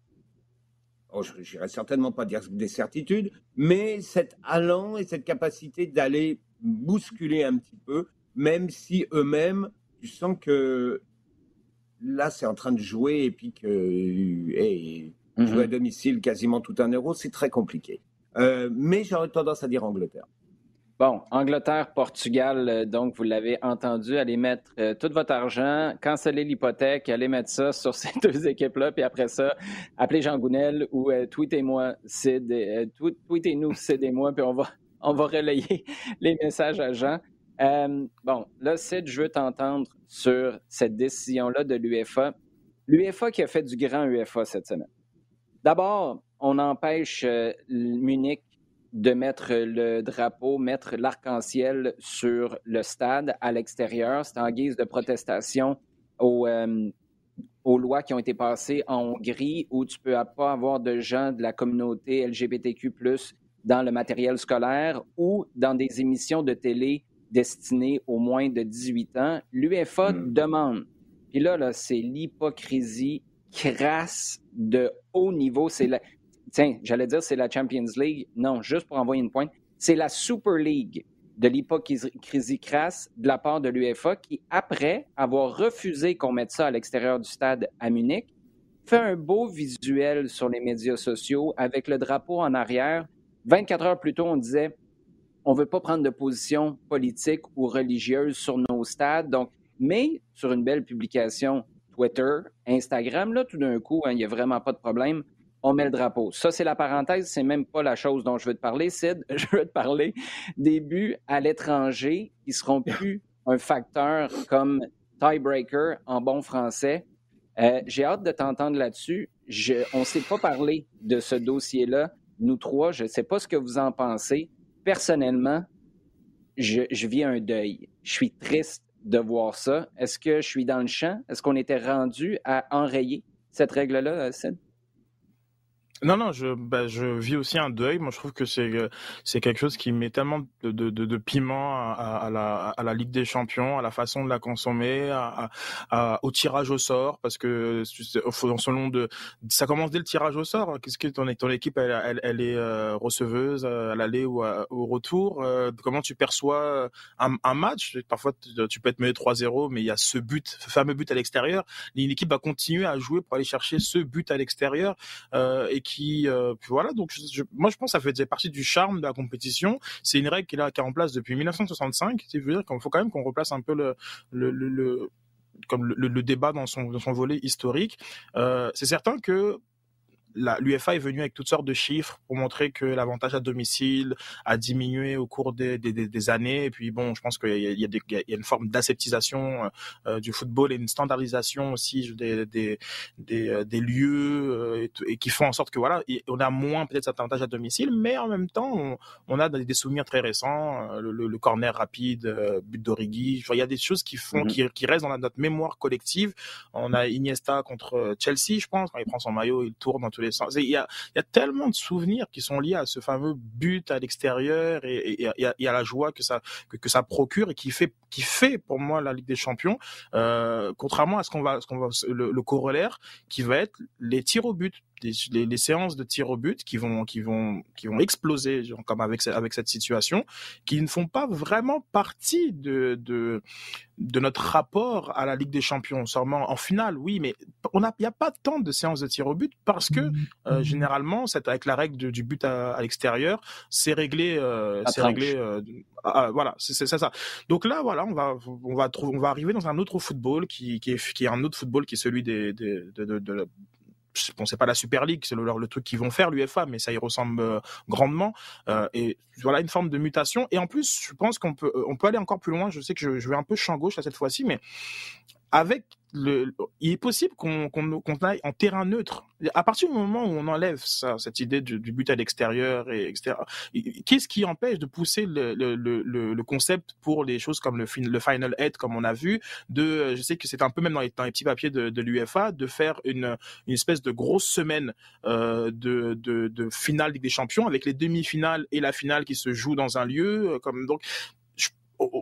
oh, je n'irai certainement pas dire des certitudes, mais cet allant et cette capacité d'aller bousculer un petit peu même si eux-mêmes, tu sens que là, c'est en train de jouer et puis que hey, jouer à mhm. domicile quasiment tout un euro, c'est très compliqué. Euh, mais j'aurais tendance à dire Angleterre. Bon, Angleterre, Portugal, euh, donc vous l'avez entendu, allez mettre euh, tout votre argent, canceller l'hypothèque, allez mettre ça sur [LAUGHS] ces deux équipes-là, puis après ça, appelez Jean Gounel ou tweetez-moi, tweetez-nous, Sid et moi, puis on va, on va relayer [LAUGHS] les messages à Jean. Euh, bon, là, Sid, je veux t'entendre sur cette décision-là de l'UEFA. L'UEFA qui a fait du grand UEFA cette semaine. D'abord, on empêche euh, Munich de mettre le drapeau, mettre l'arc-en-ciel sur le stade à l'extérieur. C'est en guise de protestation euh, aux, lois qui ont été passées en Hongrie où tu ne peux pas avoir de gens de la communauté LGBTQ dans le matériel scolaire ou dans des émissions de télé destiné aux moins de 18 ans. L'UEFA hmm. demande, puis là, là c'est l'hypocrisie crasse de haut niveau. C'est la, tiens, j'allais dire c'est la Champions League. Non, juste pour envoyer une pointe, c'est la Super League de l'hypocrisie crasse de la part de l'UEFA qui, après avoir refusé qu'on mette ça à l'extérieur du stade à Munich, fait un beau visuel sur les médias sociaux avec le drapeau en arrière. 24 heures plus tôt, on disait on ne veut pas prendre de position politique ou religieuse sur nos stades. Donc, mais sur une belle publication Twitter, Instagram, là, tout d'un coup, hein, il n'y a vraiment pas de problème. On met le drapeau. Ça, c'est la parenthèse, c'est même pas la chose dont je veux te parler, Sid. [LAUGHS] Je veux te parler des buts à l'étranger qui seront plus un facteur comme tiebreaker en bon français. Euh, j'ai hâte de t'entendre là-dessus. on ne s'est pas parlé de ce dossier-là, nous trois. Je ne sais pas ce que vous en pensez personnellement, je, vis un deuil. Je suis triste de voir ça. Est-ce que je suis dans le champ? Est-ce qu'on était rendu à enrayer cette règle-là, Sid? Non, non, je, bah, je vis aussi un deuil. Moi, je trouve que c'est euh, c'est quelque chose qui met tellement de, de, de, de piment à, à, la, à la Ligue des Champions, à la façon de la consommer, à, à, au tirage au sort, parce que selon de, ça commence dès le tirage au sort. Qu'est-ce que ton, ton équipe, elle, elle, elle est euh, receveuse à l'aller ou au retour euh, Comment tu perçois un, un match? Parfois, tu peux être mené 3-0, mais il y a ce but, ce fameux but à l'extérieur. L'équipe va continuer à jouer pour aller chercher ce but à l'extérieur et qui qui, euh, voilà, donc moi je pense que ça faisait partie du charme de la compétition. C'est une règle qui est là, qui est en place depuis 1965. Il veut dire qu'il faut quand même qu'on replace un peu le, le, le, comme le, débat dans son, dans son volet historique. Euh, c'est certain que l'UFA est venue avec toutes sortes de chiffres pour montrer que l'avantage à domicile a diminué au cours des, des, des années. Et puis bon, je pense qu'il y, y, y, a une forme d'aseptisation euh, du football et une standardisation aussi des, des, des, euh, des lieux euh, et, qui font en sorte que voilà, on a moins peut-être cet avantage à domicile, mais en même temps, on, on a des souvenirs très récents, le, le, corner rapide, but d'Origi. Il y a des choses qui font, qui, qui restent dans notre mémoire collective. On a Iniesta contre Chelsea, je pense, quand il prend son maillot, il tourne entre Il y a, y a tellement de souvenirs qui sont liés à ce fameux but à l'extérieur et, et, et, à, la joie que ça que, ça procure et qui fait qui fait pour moi la Ligue des Champions. Euh, contrairement à ce qu'on va ce qu'on va le corollaire qui va être les tirs au but les, les, séances de tir au but qui vont qui vont qui vont exploser genre, comme avec avec cette situation qui ne font pas vraiment partie de de de notre rapport à la Ligue des Champions seulement en finale oui mais il y a pas tant de séances de tir au but parce que mmh. euh, mmh. généralement c'est avec la règle du but à, à l'extérieur c'est réglé euh, c'est réglé euh, ah, voilà c'est ça ça donc là voilà on va on va trouver on va arriver dans un autre football qui qui est qui est un autre football qui est celui des, des de, de, de, bon c'est pas la Super League, c'est le, truc qu'ils vont faire l'UFA, mais ça y ressemble euh, grandement. Euh, et voilà une forme de mutation. Et en plus, je pense qu'on peut on peut aller encore plus loin. Je sais que je, je vais un peu champ gauche là cette fois-ci, mais avec le, il est possible qu'on aille en terrain neutre. À partir du moment où on enlève ça, cette idée du, du but à l'extérieur et etc. Qu'est-ce qui empêche de pousser le, le, le, le, concept pour les choses comme le, le final head, comme on a vu, de, je sais que c'est un peu même dans les, dans les petits papiers de, de l'UFA, de faire une, une espèce de grosse semaine euh, de, de, de finale des Champions avec les demi-finales et la finale qui se joue dans un lieu, euh, comme donc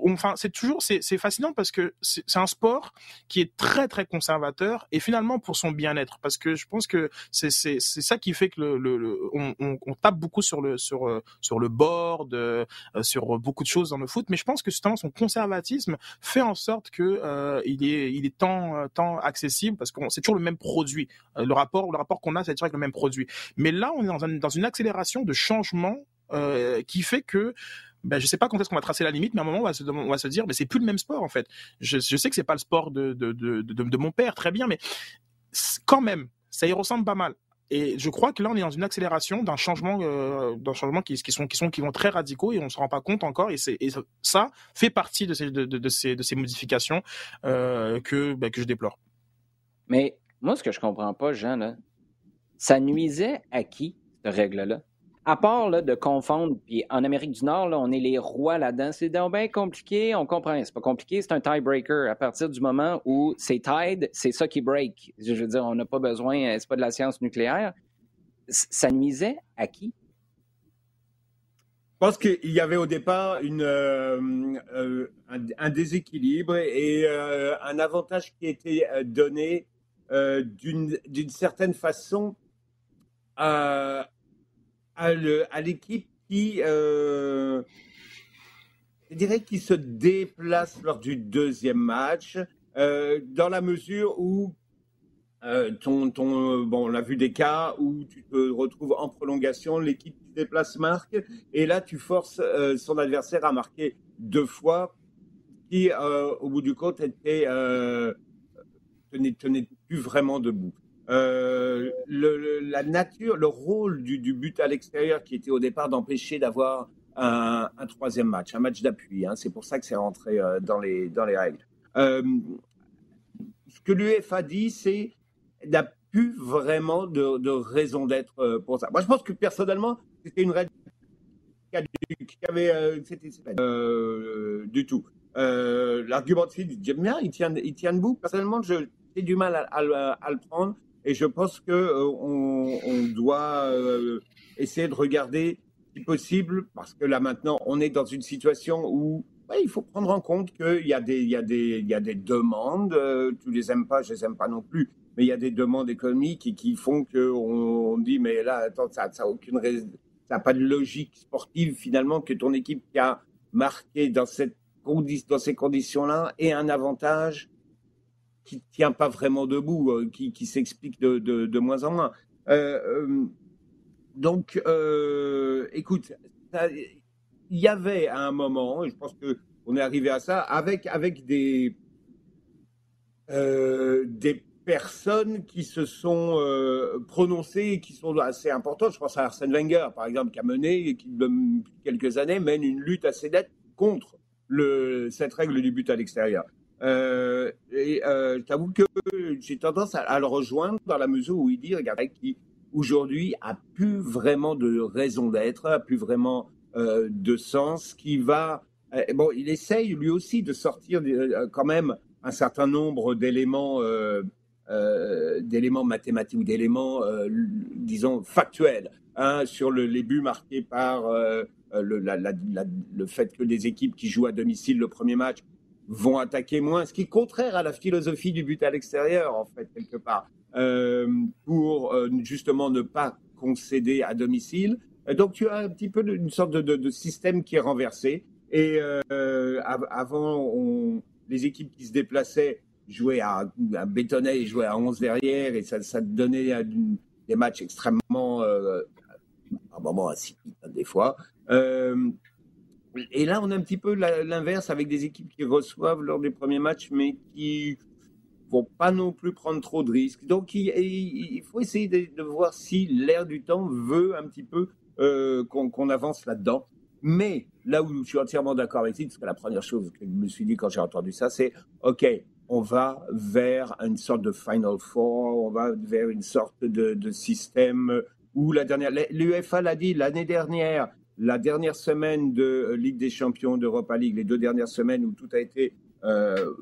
enfin, c'est toujours, c'est fascinant parce que c'est un sport qui est très très conservateur et finalement pour son bien-être parce que je pense que c'est c'est ça qui fait que le, le, on, on, on, tape beaucoup sur le sur euh, sur le board, euh, sur beaucoup de choses dans le foot, mais je pense que justement son conservatisme fait en sorte que euh, il est il est tant tant accessible parce que c'est toujours le même produit. Le rapport le rapport qu'on a, c'est toujours avec le même produit. Mais là, on est dans, un, dans une accélération de changement euh, qui fait que ben, je sais pas quand est-ce qu'on va tracer la limite, mais à un moment, on va se, dire, mais c'est plus le même sport, en fait. Je, sais que c'est pas le sport de, de, de, de, mon père, très bien, mais quand même, ça y ressemble pas mal. Et je crois que là, on est dans une accélération d'un changement, euh, d'un changement qui, qui, sont, qui sont, qui vont très radicaux et on se rend pas compte encore. Et, et ça fait partie de ces, de, de, ces, de ces modifications euh, que, ben, que je déplore. Mais moi, ce que je comprends pas, Jean, ça nuisait à qui, cette règle-là? À part là, de confondre, puis en Amérique du Nord, là, on est les rois là-dedans. C'est donc bien compliqué, on comprend. C'est pas compliqué, c'est un tiebreaker. À partir du moment où c'est tied, c'est ça qui break. Je veux dire, on n'a pas besoin, euh, c'est pas de la science nucléaire. Ça nuisait à qui? Je pense qu'il y avait au départ une, euh, euh, un, déséquilibre et un avantage qui était donné d'une certaine façon à à l'équipe qui, euh, je dirais, qui se déplace lors du deuxième match, euh, dans la mesure où euh, ton, ton, bon, on a vu des cas où tu te retrouves en prolongation, l'équipe qui déplace marque, et là tu forces son adversaire à marquer deux fois, qui au bout du compte était tenait, tenait plus vraiment debout. Euh, la nature, le rôle du, but à l'extérieur qui était au départ d'empêcher d'avoir un, troisième match, un match d'appui. Hein, c'est pour ça que c'est rentré euh, dans, les, règles. Euh, ce que l'UEFA dit, c'est n'a plus vraiment de, raison d'être pour ça. Moi, je pense que personnellement, c'était une règle qui avait, du tout. L'argument de Phil, j'aime bien, il tient, il tient debout. Personnellement, j'ai du mal à, le prendre. Et je pense que euh, doit euh, essayer de regarder, si possible, parce que là maintenant, on est dans une situation où il faut prendre en compte qu'il y a des, a a demandes. Euh, tu les aimes pas, je les aime pas non plus, mais il y a des demandes économiques qui, font que on, dit mais là, attends, ça, ça a aucune raison, ça n'a pas de logique sportive finalement que ton équipe qui a marqué dans ces conditions-là ait un avantage qui tient pas vraiment debout, euh, qui, s'explique de, moins en moins. Euh, euh donc, écoute, il y avait à un moment, et je pense que on est arrivé à ça, avec des personnes qui se sont prononcées et qui sont assez importantes. Je pense à Arsène Wenger, par exemple, qui a mené, et qui, depuis quelques années, mène une lutte assez nette contre cette règle du but à l'extérieur. Euh, et euh, t'avoue que j'ai tendance à, le rejoindre dans la mesure où il dit, regardez, qui aujourd'hui a plus vraiment de raison d'être, a plus vraiment euh, de sens, qui va, euh, bon, il essaye lui aussi de sortir quand même un certain nombre d'éléments d'éléments mathématiques ou d'éléments, disons, factuels hein, sur les buts marqués par le, le, fait que les équipes qui jouent à domicile le premier match vont attaquer moins, ce qui est contraire à la philosophie du but à l'extérieur, en fait, quelque part, euh, pour euh, justement ne pas concéder à domicile. Donc tu as un petit peu une sorte de, système qui est renversé. Et euh, avant, les équipes qui se déplaçaient jouaient à, à bétonner et jouaient à 11 derrière, et ça, donnait des matchs extrêmement, euh, un moment assez des fois. Et là, on a un petit peu l'inverse avec des équipes qui reçoivent lors des premiers matchs, mais qui vont pas non plus prendre trop de risques. Donc, il, faut essayer de, voir si l'air du temps veut un petit peu euh, qu'on avance là-dedans. Mais là où je suis entièrement d'accord avec lui, parce que la première chose que je me suis dit quand j'ai entendu ça, c'est OK, on va vers une sorte de Final Four, on va vers une sorte de, de système où la dernière, l'UEFA l'a dit l'année dernière, la dernière semaine de euh, Ligue des Champions, d'Europa League, les deux dernières semaines où tout a été, euh,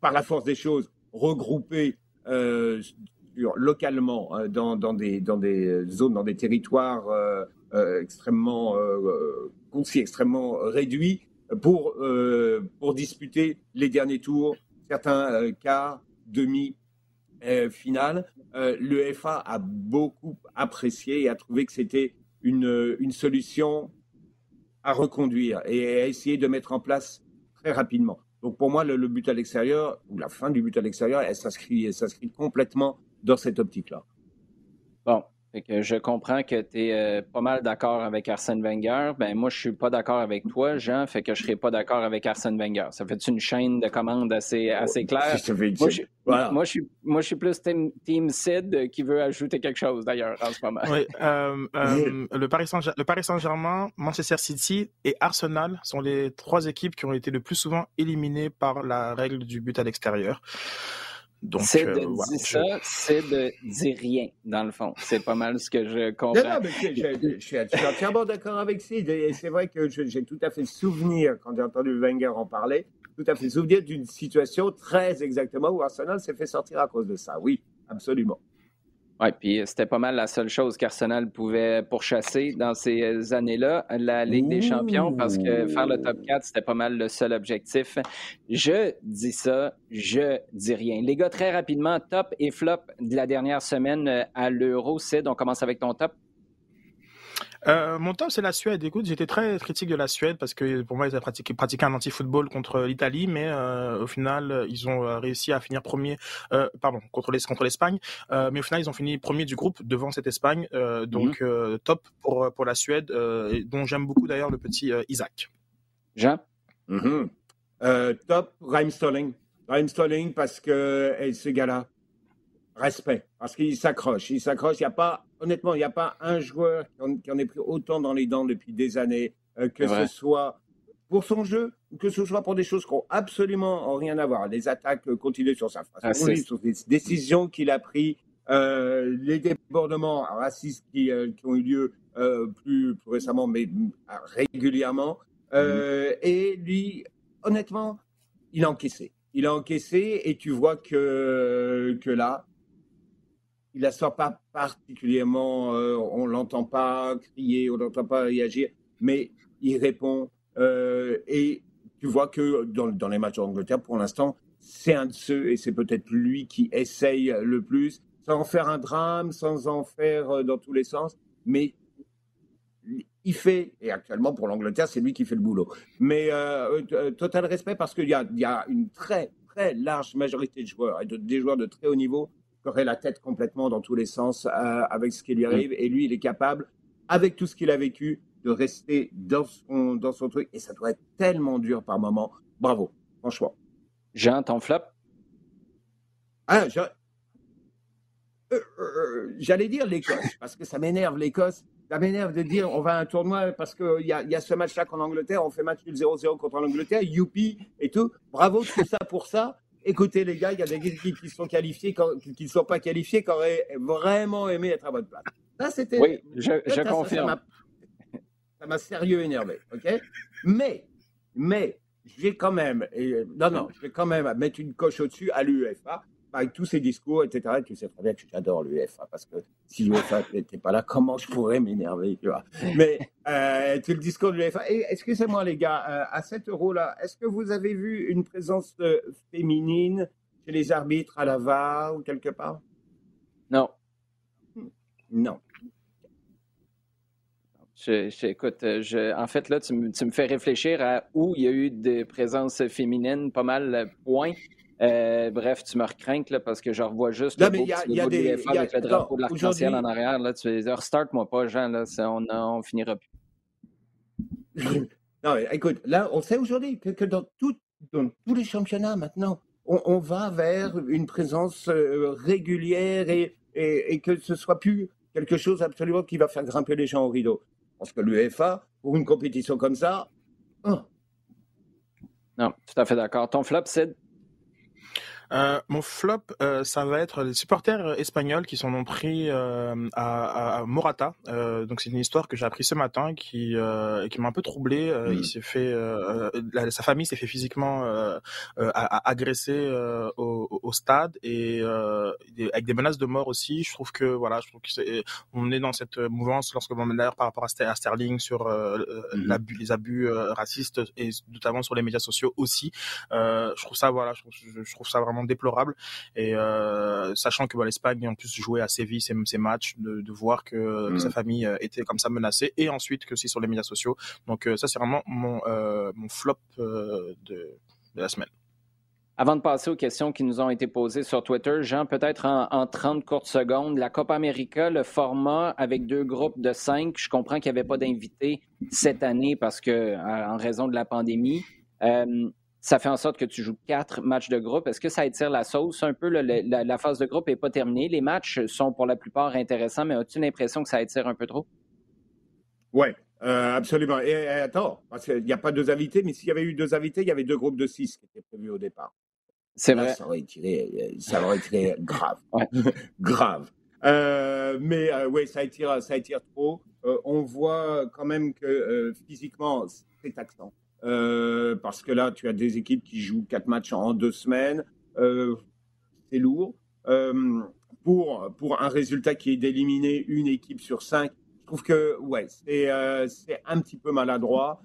par la force des choses, regroupé euh, localement dans, des, dans, des, zones, dans des territoires extrêmement concis, extrêmement réduits, pour, pour disputer les derniers tours, certains quarts, demi, finale. L'UEFA a beaucoup apprécié et a trouvé que c'était une, une solution à reconduire et à essayer de mettre en place très rapidement. Donc pour moi, le, le but à l'extérieur, ou la fin du but à l'extérieur, elle s'inscrit complètement dans cette optique-là. Bon, que je comprends que tu es euh, pas mal d'accord avec Arsène Wenger. Ben moi, je suis pas d'accord avec toi, Jean, fait que je serai pas d'accord avec Arsène Wenger. Ça fait une chaîne de commandes assez, assez claire? Moi je, moi, je suis, moi, je suis plus team, team Sid qui veut ajouter quelque chose d'ailleurs en ce moment. Oui, euh, euh, le Paris Saint-Germain, Manchester City et Arsenal sont les trois équipes qui ont été le plus souvent éliminées par la règle du but à l'extérieur. C'est de euh, dire ça, c'est de dire rien, dans le fond. C'est pas mal ce que je comprends. Non, non, mais je, je, suis entièrement [LAUGHS] d'accord avec Sid. Et c'est vrai que j'ai tout à fait souvenir, quand j'ai entendu Wenger en parler, tout à fait souvenir d'une situation très exactement où Arsenal s'est fait sortir à cause de ça. Oui, absolument. Oui, puis c'était pas mal la seule chose qu'Arsenal pouvait pourchasser dans ces années-là, la Ligue des Champions, parce que faire le top 4, c'était pas mal le seul objectif. Je dis ça, je dis rien. Les gars, très rapidement, top et flop de la dernière semaine à l'Euro, Sid, on commence avec ton top. Euh, mon top, c'est la Suède. Écoute, j'étais très critique de la Suède parce que pour moi, ils avaient pratiqué, pratiqué un anti-football contre l'Italie, mais euh, au final, ils ont euh, réussi à finir premier, euh, pardon, contre l'Espagne. Mais au final, ils ont fini premier du groupe devant cette Espagne. donc, mhm. top pour, pour la Suède, dont j'aime beaucoup d'ailleurs le petit Isaac. Jean? Mhm. Top, Raheem Sterling. Raheem Sterling parce que ce gars-là, respect, parce qu'il s'accroche. Il s'accroche. Il n'y a pas, honnêtement, il n'y a pas un joueur qui en, ait pris autant dans les dents depuis des années, euh, que ce soit pour son jeu, ou que ce soit pour des choses qui n'ont absolument rien à voir. Les attaques continuent sur sa face, ah, sur des décisions qu'il a prises, euh, les débordements racistes qui, euh, qui, ont eu lieu plus, plus, récemment, mais régulièrement. Mhm. Et lui, honnêtement, il a encaissé. Il a encaissé et tu vois que, que là, il ne sort pas particulièrement, euh, on l'entend pas crier, on l'entend pas réagir, mais il répond. Euh, et tu vois que dans, les matchs d'Angleterre, pour l'instant, c'est un de ceux, et c'est peut-être lui qui essaye le plus, sans en faire un drame, sans en faire euh, dans tous les sens, mais il fait, et actuellement pour l'Angleterre, c'est lui qui fait le boulot. Mais total respect parce qu'il y, y a, une très, très large majorité de joueurs, et des joueurs de très haut niveau, aurait la tête complètement dans tous les sens euh, avec ce qui lui arrive. Et lui, il est capable, avec tout ce qu'il a vécu, de rester dans son, dans son truc. Et ça doit être tellement dur par moment. Bravo, franchement. Jean, ton flop ah, euh, euh, J'allais dire l'Écosse, parce que ça m'énerve l'Écosse. Ça m'énerve de dire on va à un tournoi parce qu'il y a, y a ce match-là en Angleterre, on fait match 0-0 contre l'Angleterre, youpi et tout. Bravo, tout ça pour ça écoutez les gars, il y a des équipes qui sont qualifiées, qui ne sont pas qualifiées, qui auraient vraiment aimé être à votre place. Ça, c'était. Oui, je, confirme. Ça m'a sérieux énervé, ok? Mais, mais, j'ai quand même, et, non, non, je vais quand même mettre une coche au-dessus à l'UEFA avec tous ces discours, etc. tu sais très bien que j'adore l'UEFA parce que si l'UEFA n'était pas là, comment je pourrais m'énerver, tu vois. Mais euh, tout le discours de l'UEFA. Et excusez-moi les gars, euh, à 7 euros là, est-ce que vous avez vu une présence euh, féminine chez les arbitres à la VAR ou quelque part? Non. Non. Je, écoute, je, en fait, là, tu me, tu me, fais réfléchir à où il y a eu des présences féminines, pas mal, point. Euh, bref, tu me recrains là, parce que je revois juste le beau y a, y a des, y a, avec le drapeau de l'arc-en-ciel en arrière. Là, tu restart-moi pas, Jean, là, on, on finira plus. [LAUGHS] non, écoute, là, on sait aujourd'hui que, que dans, tout, dans, tous les championnats maintenant, on, on va vers une présence euh, régulière et, et, et, que ce soit plus quelque chose absolument qui va faire grimper les gens au rideau. Parce que l'UEFA, pour une compétition comme ça, oh. Non, tout à fait d'accord. Ton flop, c'est euh, mon flop, euh, ça va être les supporters espagnols qui s'en ont pris euh, à, à, Morata. Euh, donc c'est une histoire que j'ai appris ce matin qui euh, qui m'a un peu troublé. Euh, il mm. s'est fait, la, sa famille s'est fait physiquement agresser au, au, stade et avec des menaces de mort aussi. Je trouve que voilà, je trouve que est, on est dans cette mouvance lorsque on d'ailleurs par rapport à Sterling sur mm. les abus racistes et notamment sur les médias sociaux aussi. je trouve ça voilà, je trouve, je trouve ça vraiment déplorable. Et euh, sachant que l'Espagne en plus jouait à Séville ses, ses matchs, de, de, voir que mm. sa famille euh, était comme ça menacée, et ensuite que c'est sur les médias sociaux. Donc euh, ça c'est vraiment mon, mon flop de, de la semaine. Avant de passer aux questions qui nous ont été posées sur Twitter, Jean, peut-être en, en, 30 courtes secondes, la Copa América, le format avec deux groupes de cinq, je comprends qu'il n'y avait pas d'invités cette année parce que en raison de la pandémie. Euh, ça fait en sorte que tu joues quatre matchs de groupe. Est-ce que ça étire la sauce un peu? la, phase de groupe n'est pas terminée. Les matchs sont pour la plupart intéressants, mais as-tu l'impression que ça étire un peu trop? Oui, euh, absolument. Et, attends, parce qu'il n'y a pas deux invités, mais s'il y avait eu deux invités, il y avait deux groupes de six qui étaient prévus au départ. C'est vrai. Ça aurait étiré, ça aurait étiré [LAUGHS] grave. [LAUGHS] grave. Euh, mais euh, oui, ça étire, ça étire trop. on voit quand même que physiquement, c'est taxant. Euh, parce que là, tu as des équipes qui jouent quatre matchs en deux semaines. Euh, c'est lourd. Euh, pour, pour un résultat qui est d'éliminer une équipe sur cinq, je trouve que ouais, c'est c'est un petit peu maladroit.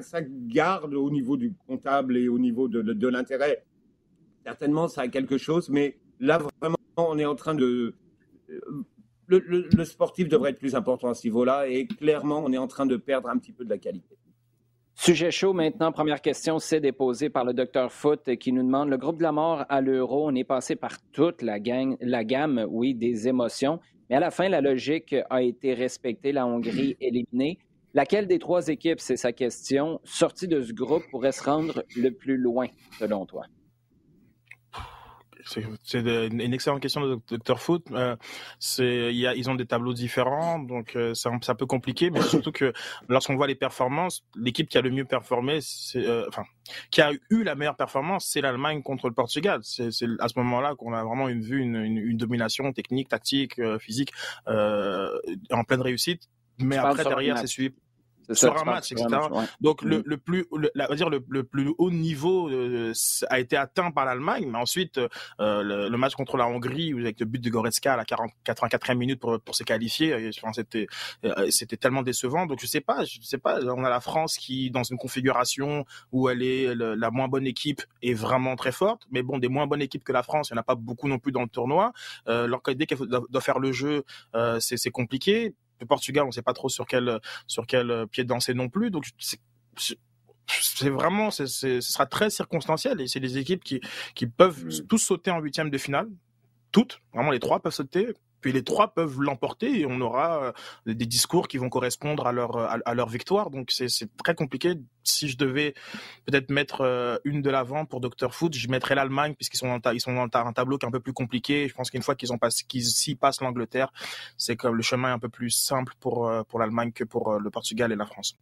Ça, garde au niveau du comptable et au niveau de, de, l'intérêt. Certainement, ça a quelque chose, mais là, vraiment, on est en train de. Le sportif devrait être plus important à ce niveau-là et clairement, on est en train de perdre un petit peu de la qualité. Sujet chaud maintenant. Première question, c'est déposée par le docteur Foot qui nous demande le groupe de la mort à l'euro. On est passé par toute la, la gamme, oui, des émotions. Mais à la fin, la logique a été respectée. La Hongrie [CLEARS THROAT] éliminée. Laquelle des trois équipes, c'est sa question, sortie de ce groupe pourrait se rendre le plus loin, selon toi? C'est une excellente question de Dr Foot. Euh, c'est, y a, ils ont des tableaux différents, donc euh, c'est un, peu compliqué. Mais surtout que lorsqu'on voit les performances, l'équipe qui a le mieux performé, c'est, euh, enfin, qui a eu la meilleure performance, c'est l'Allemagne contre le Portugal. C'est à ce moment-là qu'on a vraiment une, vu une, une, une domination technique, tactique, euh, physique en pleine réussite. Mais après derrière, c'est suivi sur un match, etc. Donc le, mm. le, plus, le, la, dire le, le, plus haut niveau euh, a été atteint par l'Allemagne, mais ensuite euh, le, match contre la Hongrie avec le but de Goretzka à la 40, 84e minute pour, pour se qualifier, c'était euh, c'était tellement décevant. Donc je sais pas, je sais pas. On a la France qui dans une configuration où elle est la moins bonne équipe est vraiment très forte, mais bon des moins bonnes équipes que la France, il n'y en a pas beaucoup non plus dans le tournoi. Euh, alors dès qu'elle doit faire le jeu, c'est compliqué le Portugal, on ne sait pas trop sur quel sur quel pied danser non plus. Donc c'est vraiment, ce sera très circonstanciel et c'est des équipes qui qui peuvent mm. tous sauter en huitième de finale, toutes, vraiment les trois peuvent sauter. Puis les trois peuvent l'emporter et on aura euh, des discours qui vont correspondre à leur à, leur victoire. Donc c'est très compliqué. Si je devais peut-être mettre euh, une de l'avant pour Dr Foot, je mettrais l'Allemagne puisqu'ils sont dans ils sont dans un tableau qui est un peu plus compliqué. Je pense qu'une fois qu'ils s'y passent l'Angleterre, c'est comme le chemin est un peu plus simple pour euh, pour l'Allemagne que pour le Portugal et la France.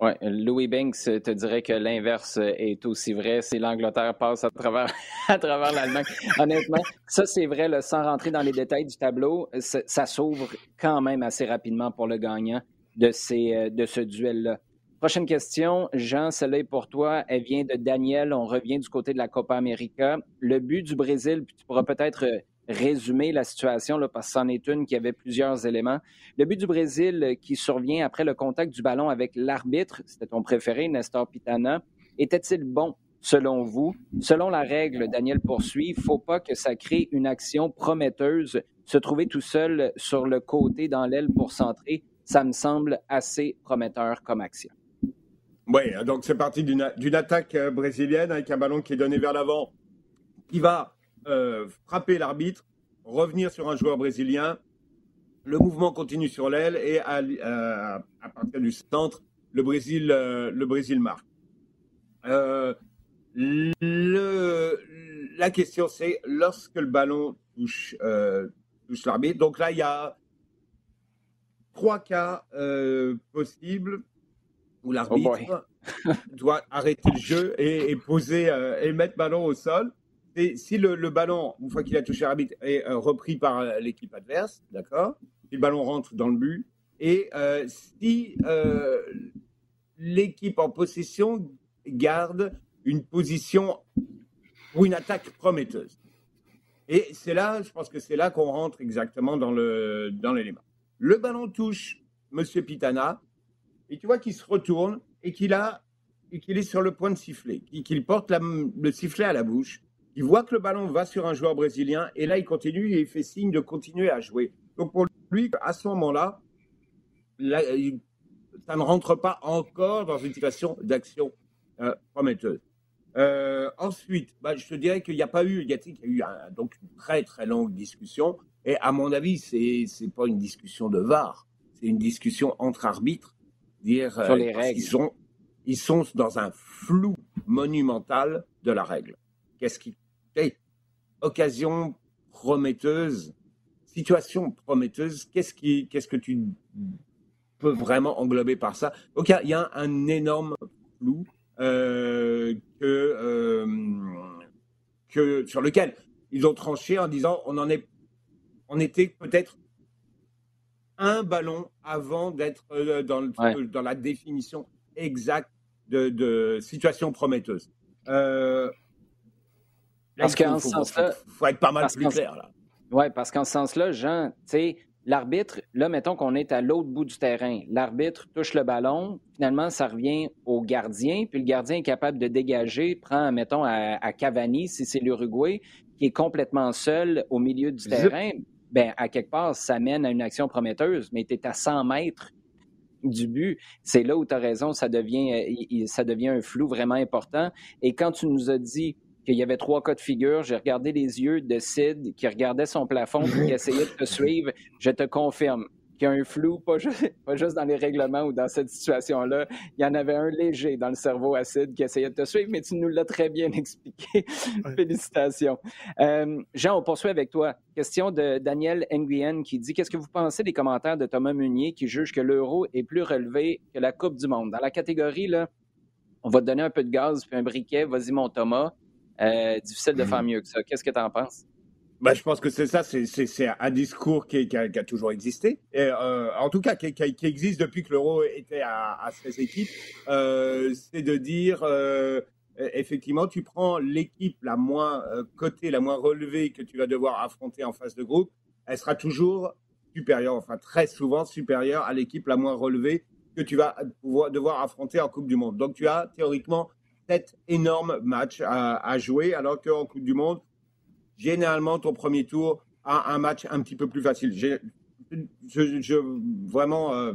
Oui, Louis Banks te dirait que l'inverse est aussi vrai si l'Angleterre passe à travers, [LAUGHS] à travers l'Allemagne. Honnêtement, ça c'est vrai, sans rentrer dans les détails du tableau, ça s'ouvre quand même assez rapidement pour le gagnant de, ces, de ce duel-là. Prochaine question, Jean, celle-là est pour toi. Elle vient de Daniel. On revient du côté de la Copa América. Le but du Brésil, puis tu pourras peut-être euh, résumer la situation, là, parce que c'en est une qui avait plusieurs éléments. Le but du Brésil euh, qui survient après le contact du ballon avec l'arbitre, c'était ton préféré, Nestor Pitana, était-il bon selon vous? Selon la règle, Daniel poursuit, il ne faut pas que ça crée une action prometteuse. Se trouver tout seul sur le côté dans l'aile pour centrer, ça me semble assez prometteur comme action. Oui, donc c'est parti d'une attaque euh, brésilienne avec un ballon qui est donné vers l'avant, qui va euh, frapper l'arbitre, revenir sur un joueur brésilien. Le mouvement continue sur l'aile et à, euh, à, partir du centre, le Brésil, le Brésil marque. le, la question, c'est lorsque le ballon touche, touche l'arbitre. Donc là, il y a trois cas possibles où l'arbitre oh doit arrêter le jeu et, poser euh, et mettre ballon au sol. Et si le, ballon, une fois qu'il a touché l'arbitre, est euh, repris par euh, l'équipe adverse, d'accord Si le ballon rentre dans le but, et si l'équipe en possession garde une position ou une attaque prometteuse. Et c'est là, je pense que c'est là qu'on rentre exactement dans le dans l'élément. Le ballon touche Monsieur Pitana, et tu vois qu'il se retourne et qu'il a et qu'il est sur le point de siffler, qu'il porte le sifflet à la bouche. Il voit que le ballon va sur un joueur brésilien et là il continue et il fait signe de continuer à jouer. Donc pour lui, à ce moment-là, ça ne rentre pas encore dans une situation d'action euh, prometteuse. Euh, ensuite, bah, je te dirais qu'il n'y a pas eu, il y a, eu donc une très très longue discussion. Et à mon avis, c'est c'est pas une discussion de VAR, c'est une discussion entre arbitres dire Sur euh, les règles. Ils sont, ils sont dans un flou monumental de la règle. Qu'est-ce qui occasion prometteuse, situation prometteuse Qu'est-ce qui, qu'est-ce que tu peux vraiment englober par ça? Donc il y, a un énorme flou euh, que, euh, que sur lequel ils ont tranché en disant on en est, on était peut-être un ballon avant d'être euh, dans, dans, la définition exacte de, situation prometteuse. Euh, parce qu'en ce sens-là. Il faut être pas mal plus clair, là. Oui, parce qu'en ce sens-là, Jean, tu sais, l'arbitre, là, mettons qu'on est à l'autre bout du terrain. L'arbitre touche le ballon, finalement, ça revient au gardien, puis le gardien est capable de dégager, prend, mettons, à, Cavani, si c'est l'Uruguay, qui est complètement seul au milieu du terrain ben, à quelque part, ça mène à une action prometteuse, mais tu es à 100 mètres du but. C'est là où tu as raison, ça devient, euh, ça devient un flou vraiment important. Et quand tu nous as dit qu'il y avait trois cas de figure, j'ai regardé les yeux de Sid qui regardait son plafond et qui essayait de te [LAUGHS] suivre. Je te confirme, qu'il y a un flou, pas juste, pas juste dans les règlements ou dans cette situation-là. Il y en avait un léger dans le cerveau acide qui essayait de te suivre, mais tu nous l'as très bien [LAUGHS] expliqué. Félicitations. Euh, Jean, on poursuit avec toi. Question de Daniel Nguyen qui dit Qu'est-ce que vous pensez des commentaires de Thomas Munier qui juge que l'euro est plus relevé que la Coupe du Monde? Dans la catégorie, là, on va te donner un peu de gaz puis un briquet. Vas-y, mon Thomas. Euh, difficile de faire mieux que ça. Qu'est-ce que tu en penses? Bah, je pense que c'est ça, c'est un discours qui, qui, a, qui, a, toujours existé, et, euh, en tout cas qui, qui, existe depuis que l'euro était à, à 16 équipes, euh, c'est de dire, euh, effectivement, tu prends l'équipe la moins euh, cotée, la moins relevée que tu vas devoir affronter en phase de groupe, elle sera toujours supérieure, enfin très souvent supérieure à l'équipe la moins relevée que tu vas pouvoir, devoir affronter en Coupe du Monde. Donc tu as théoriquement sept énormes matchs à, à jouer, alors qu'en Coupe du Monde, généralement, ton premier tour a un match un petit peu plus facile. Je, je, vraiment euh,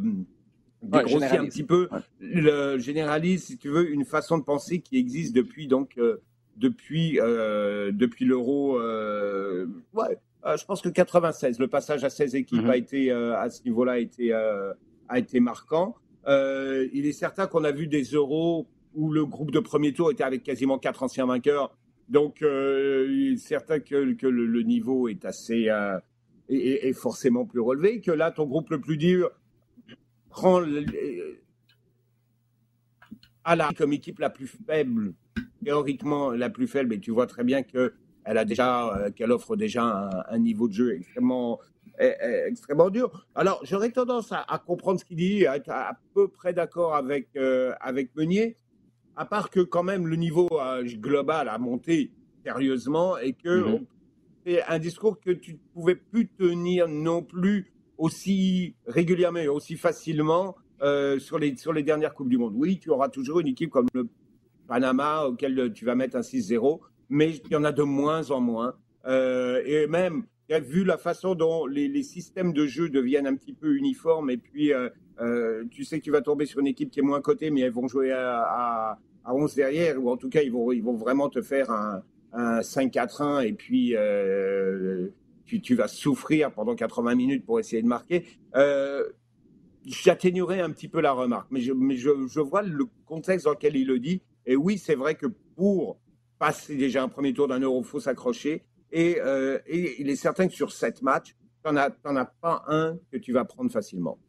dégrossis un petit peu, le, généralise, si tu veux, une façon de penser qui existe depuis donc euh, depuis euh, depuis l'euro. Euh, ouais, je pense que 96, le passage à 16 équipes mm-hmm. a été à ce niveau-là a été a été marquant. il est certain qu'on a vu des euros où le groupe de premier tour était avec quasiment quatre anciens vainqueurs donc, euh, il est certain que, le, niveau est assez euh, forcément plus relevé. Que là, ton groupe le plus dur prend à la comme équipe la plus faible, théoriquement la plus faible, et tu vois très bien que elle a déjà, euh, qu'elle offre déjà un, niveau de jeu extrêmement, extrêmement dur. Alors, j'aurais tendance à, comprendre ce qu'il dit, à être à peu près d'accord avec, euh, avec Meunier, à part que quand même le niveau euh, global a monté sérieusement et que c'est un discours que tu ne pouvais plus tenir non plus aussi régulièrement et aussi facilement euh, sur, les, sur les dernières Coupes du Monde. Oui, tu auras toujours une équipe comme le Panama auquel tu vas mettre un 6-0, mais il y en a de moins en moins. et même vu la façon dont les, systèmes de jeu deviennent un petit peu uniformes, et puis euh, euh, tu sais que tu vas tomber sur une équipe qui est moins cotée, mais elles vont jouer à, 11 derrière, ou en tout cas, ils vont, ils vont vraiment te faire un, 5-4-1, et puis euh, tu, vas souffrir pendant 80 minutes pour essayer de marquer. J'atténuerai un petit peu la remarque, mais, je, mais je vois le contexte dans lequel il le dit. Et oui, c'est vrai que pour passer déjà un premier tour d'un euro, il faut s'accrocher. Euh, et, il est certain que sur sept matchs, tu n'en as, pas un que tu vas prendre facilement.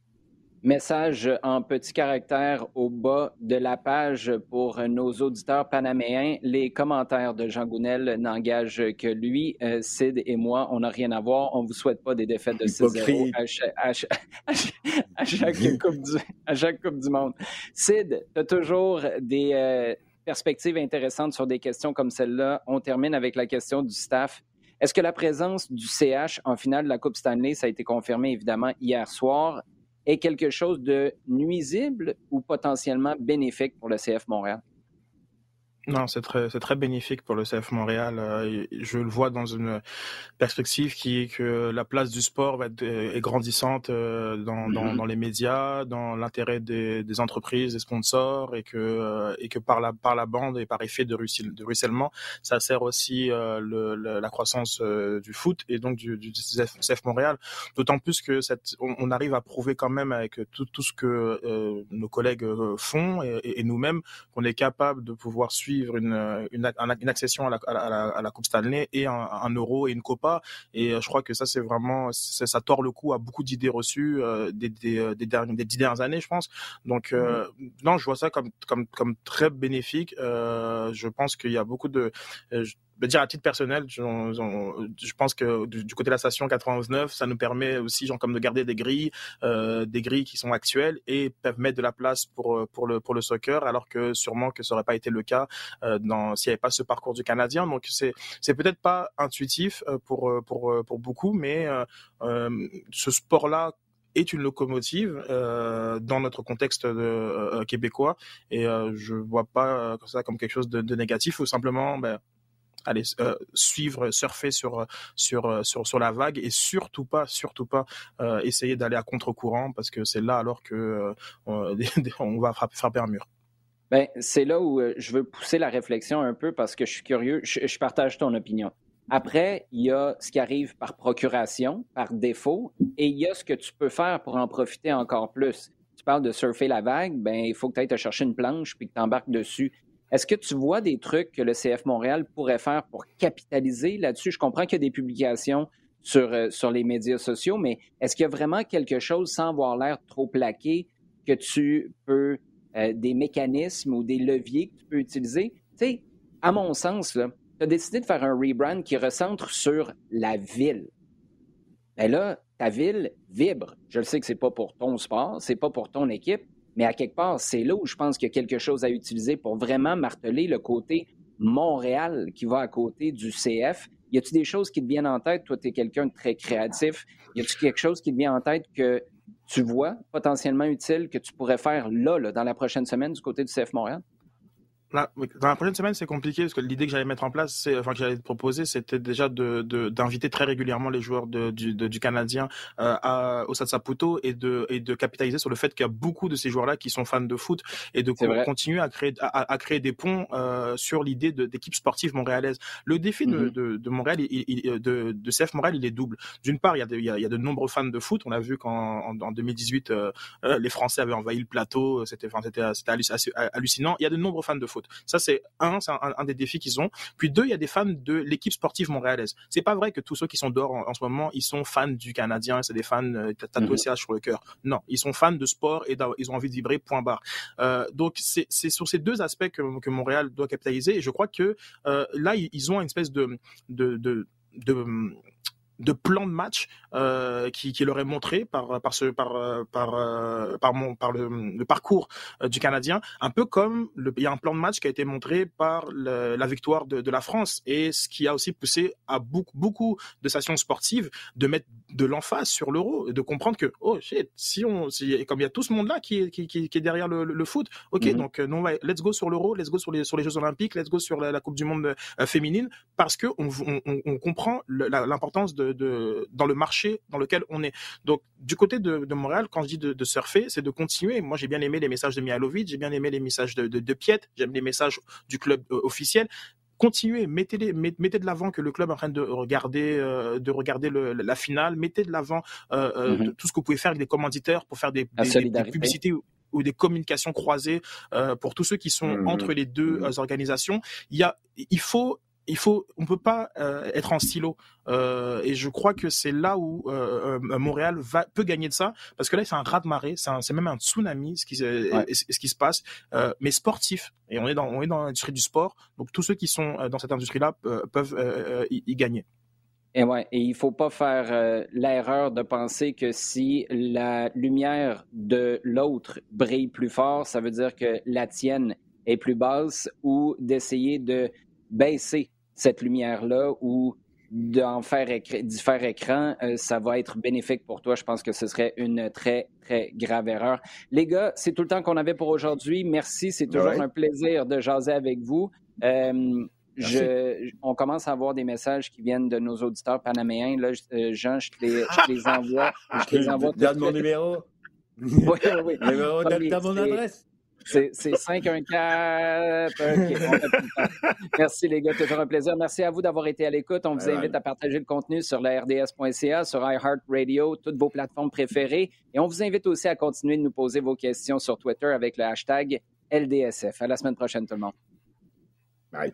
Message en petit caractère au bas de la page pour nos auditeurs panaméens. Les commentaires de Jean Gounel n'engagent que lui. Euh, Sid et moi, on n'a rien à voir. On ne vous souhaite pas des défaites de 6-0 [LAUGHS] à, chaque, coupe du, à chaque Coupe du Monde. Sid, tu as toujours des euh, perspectives intéressantes sur des questions comme celle-là. On termine avec la question du staff. Est-ce que la présence du CH en finale de la Coupe Stanley, ça a été confirmé évidemment hier soir, est quelque chose de nuisible ou potentiellement bénéfique pour le CF Montréal? Non, c'est très, c'est très bénéfique pour le CF Montréal. Euh, je le vois dans une perspective qui est que la place du sport va être est grandissante euh, dans, dans, mm-hmm. dans, les médias, dans l'intérêt des, des, entreprises, des sponsors, et que euh, et que par la par la bande et par effet de, de ruissellement, ça sert aussi le, la croissance du foot et donc du, du CF Montréal. D'autant plus que cette, on, arrive à prouver quand même avec tout, tout ce que nos collègues font et, et nous-mêmes qu'on est capable de pouvoir suivre une, une, accession à la, à, la, Coupe Stanley et un, euro et une Copa. Et euh, je crois que ça, c'est vraiment, ça tord le coup à beaucoup d'idées reçues euh, des, des, euh, des, dernières, des dix dernières années, je pense. Donc, non, je vois ça comme, comme, comme très bénéfique. je pense qu'il y a beaucoup de dire à titre personnel, je, pense que du, côté de la station 99, ça nous permet aussi, genre, comme de garder des grilles, euh, des grilles qui sont actuelles et peuvent mettre de la place pour euh, pour le pour le soccer, alors que sûrement que ça aurait pas été le cas euh, dans s'il n'y avait pas ce parcours du Canadien. Donc c'est c'est peut-être pas intuitif euh, pour euh, pour pour beaucoup, mais ce sport-là est une locomotive euh, dans notre contexte de, québécois et euh, je vois pas ça comme quelque chose de, de négatif ou simplement ben, aller euh, suivre, surfer sur, sur, sur, sur la vague et surtout pas, surtout pas euh, essayer d'aller à contre-courant parce que c'est là alors que euh, on [LAUGHS] va frapper, frapper un mur. Ben, c'est là où je veux pousser la réflexion un peu parce que je suis curieux, je, partage ton opinion. Après, il y a ce qui arrive par procuration, par défaut, et il y a ce que tu peux faire pour en profiter encore plus. Tu parles de surfer la vague, ben il faut que tu ailles te chercher une planche puis que tu embarques dessus. Est-ce que tu vois des trucs que le CF Montréal pourrait faire pour capitaliser là-dessus? Je comprends qu'il y a des publications sur, euh, sur les médias sociaux, mais est-ce qu'il y a vraiment quelque chose, sans avoir l'air trop plaqué, que tu peux, euh, des mécanismes ou des leviers que tu peux utiliser? Tu sais, à mon sens, tu as décidé de faire un rebrand qui recentre sur la ville. Mais ben là, ta ville vibre. Je le sais que c'est pas pour ton sport, c'est pas pour ton équipe, mais à quelque part, c'est là où je pense qu'il y a quelque chose à utiliser pour vraiment marteler le côté Montréal qui va à côté du CF. Y a-t-il des choses qui te viennent en tête? Toi, tu es quelqu'un de très créatif. Y a-t-il quelque chose qui te vient en tête que tu vois potentiellement utile que tu pourrais faire là, là dans la prochaine semaine du côté du CF Montréal? Dans la prochaine semaine, c'est compliqué parce que l'idée que j'allais mettre en place, enfin que j'allais te proposer, c'était déjà de, d'inviter très régulièrement les joueurs de, du, du Canadien euh, à, au Stade Saputo et de, et de capitaliser sur le fait qu'il y a beaucoup de ces joueurs-là qui sont fans de foot et de continuer à créer, à, créer des ponts euh, sur l'idée d'équipe sportive montréalaise. Le défi de, mm-hmm. de, Montréal, il, de, de CF Montréal, il est double. D'une part, il y, a de, il, y a, de nombreux fans de foot. On a vu qu'en en, 2018, euh, les Français avaient envahi le plateau. C'était, enfin, c'était, c'était hallucinant. Il y a de nombreux fans de foot. Ça, c'est un, c'est un, des défis qu'ils ont. Puis deux, il y a des fans de l'équipe sportive montréalaise. C'est pas vrai que tous ceux qui sont dehors en, ce moment, ils sont fans du Canadien, c'est des fans euh, tatoués mhm. sur le cœur. Non, ils sont fans de sport et ils ont envie de vibrer. Point barre. Euh, donc c'est, c'est sur ces deux aspects que, que Montréal doit capitaliser. Et je crois que euh, là, ils ont une espèce de, de, de, de de plan de match euh, qui, qui leur est montré par par ce par par euh, par mon par le, le parcours euh, du Canadien, un peu comme le, il y a un plan de match qui a été montré par le, la victoire de, de, la France et ce qui a aussi poussé à beaucoup beaucoup de stations sportives de mettre de l'emphase sur l'euro, de comprendre que oh shit, si on si, comme il y a tout ce monde là qui est qui, qui, qui est derrière le, le, foot, ok mm-hmm. donc non let's go sur l'euro, let's go sur les sur les Jeux Olympiques, let's go sur la, la Coupe du Monde féminine parce que on, on, on comprend l'importance de de, dans le marché dans lequel on est. Donc, du côté de, de Montréal, quand je dis de, de surfer, c'est de continuer. Moi, j'ai bien aimé les messages de Mihalovic, j'ai bien aimé les messages de, de, de Piet, j'aime les messages du club euh, officiel continuez, mettez, les, mettez de l'avant que le club est en train de regarder, euh, de regarder le, la finale, mettez de l'avant euh, mm-hmm. tout ce que vous pouvez faire avec des commanditaires pour faire des, des, des publicités ou des communications croisées euh, pour tous ceux qui sont mm-hmm. entre les deux mm-hmm. organisations. Il y a, il faut il faut, on peut pas euh, être en silo. Euh, et je crois que c'est là où euh, Montréal va, peut gagner de ça, parce que là c'est un ras de marée, c'est même un tsunami ce qui, ce qui se passe, mais sportif. Et on est dans, on est dans l'industrie du sport, donc tous ceux qui sont dans cette industrie-là peuvent y, y, gagner. Et ouais, et il faut pas faire l'erreur de penser que si la lumière de l'autre brille plus fort, ça veut dire que la tienne est plus basse, ou d'essayer de baisser cette lumière-là ou d'en faire, d'y faire écran, euh, ça va être bénéfique pour toi. Je pense que ce serait une très, très grave erreur. Les gars, c'est tout le temps qu'on avait pour aujourd'hui. Merci. C'est toujours un plaisir de jaser avec vous. Euh, je, on commence à avoir des messages qui viennent de nos auditeurs panaméens. Là, euh, Jean, je te les, je les envoie. Je les [LAUGHS] envoie. Donne mon numéro. [LAUGHS] oui, oui. Numéro, donne mon adresse. C'est 514. [LAUGHS] Merci les gars, toujours un plaisir. Merci à vous d'avoir été à l'écoute. On vous invite à partager le contenu sur la RDS.ca, sur iHeartRadio, toutes vos plateformes préférées. Et on vous invite aussi à continuer de nous poser vos questions sur Twitter avec le hashtag LDSF. À la semaine prochaine tout le monde. Bye.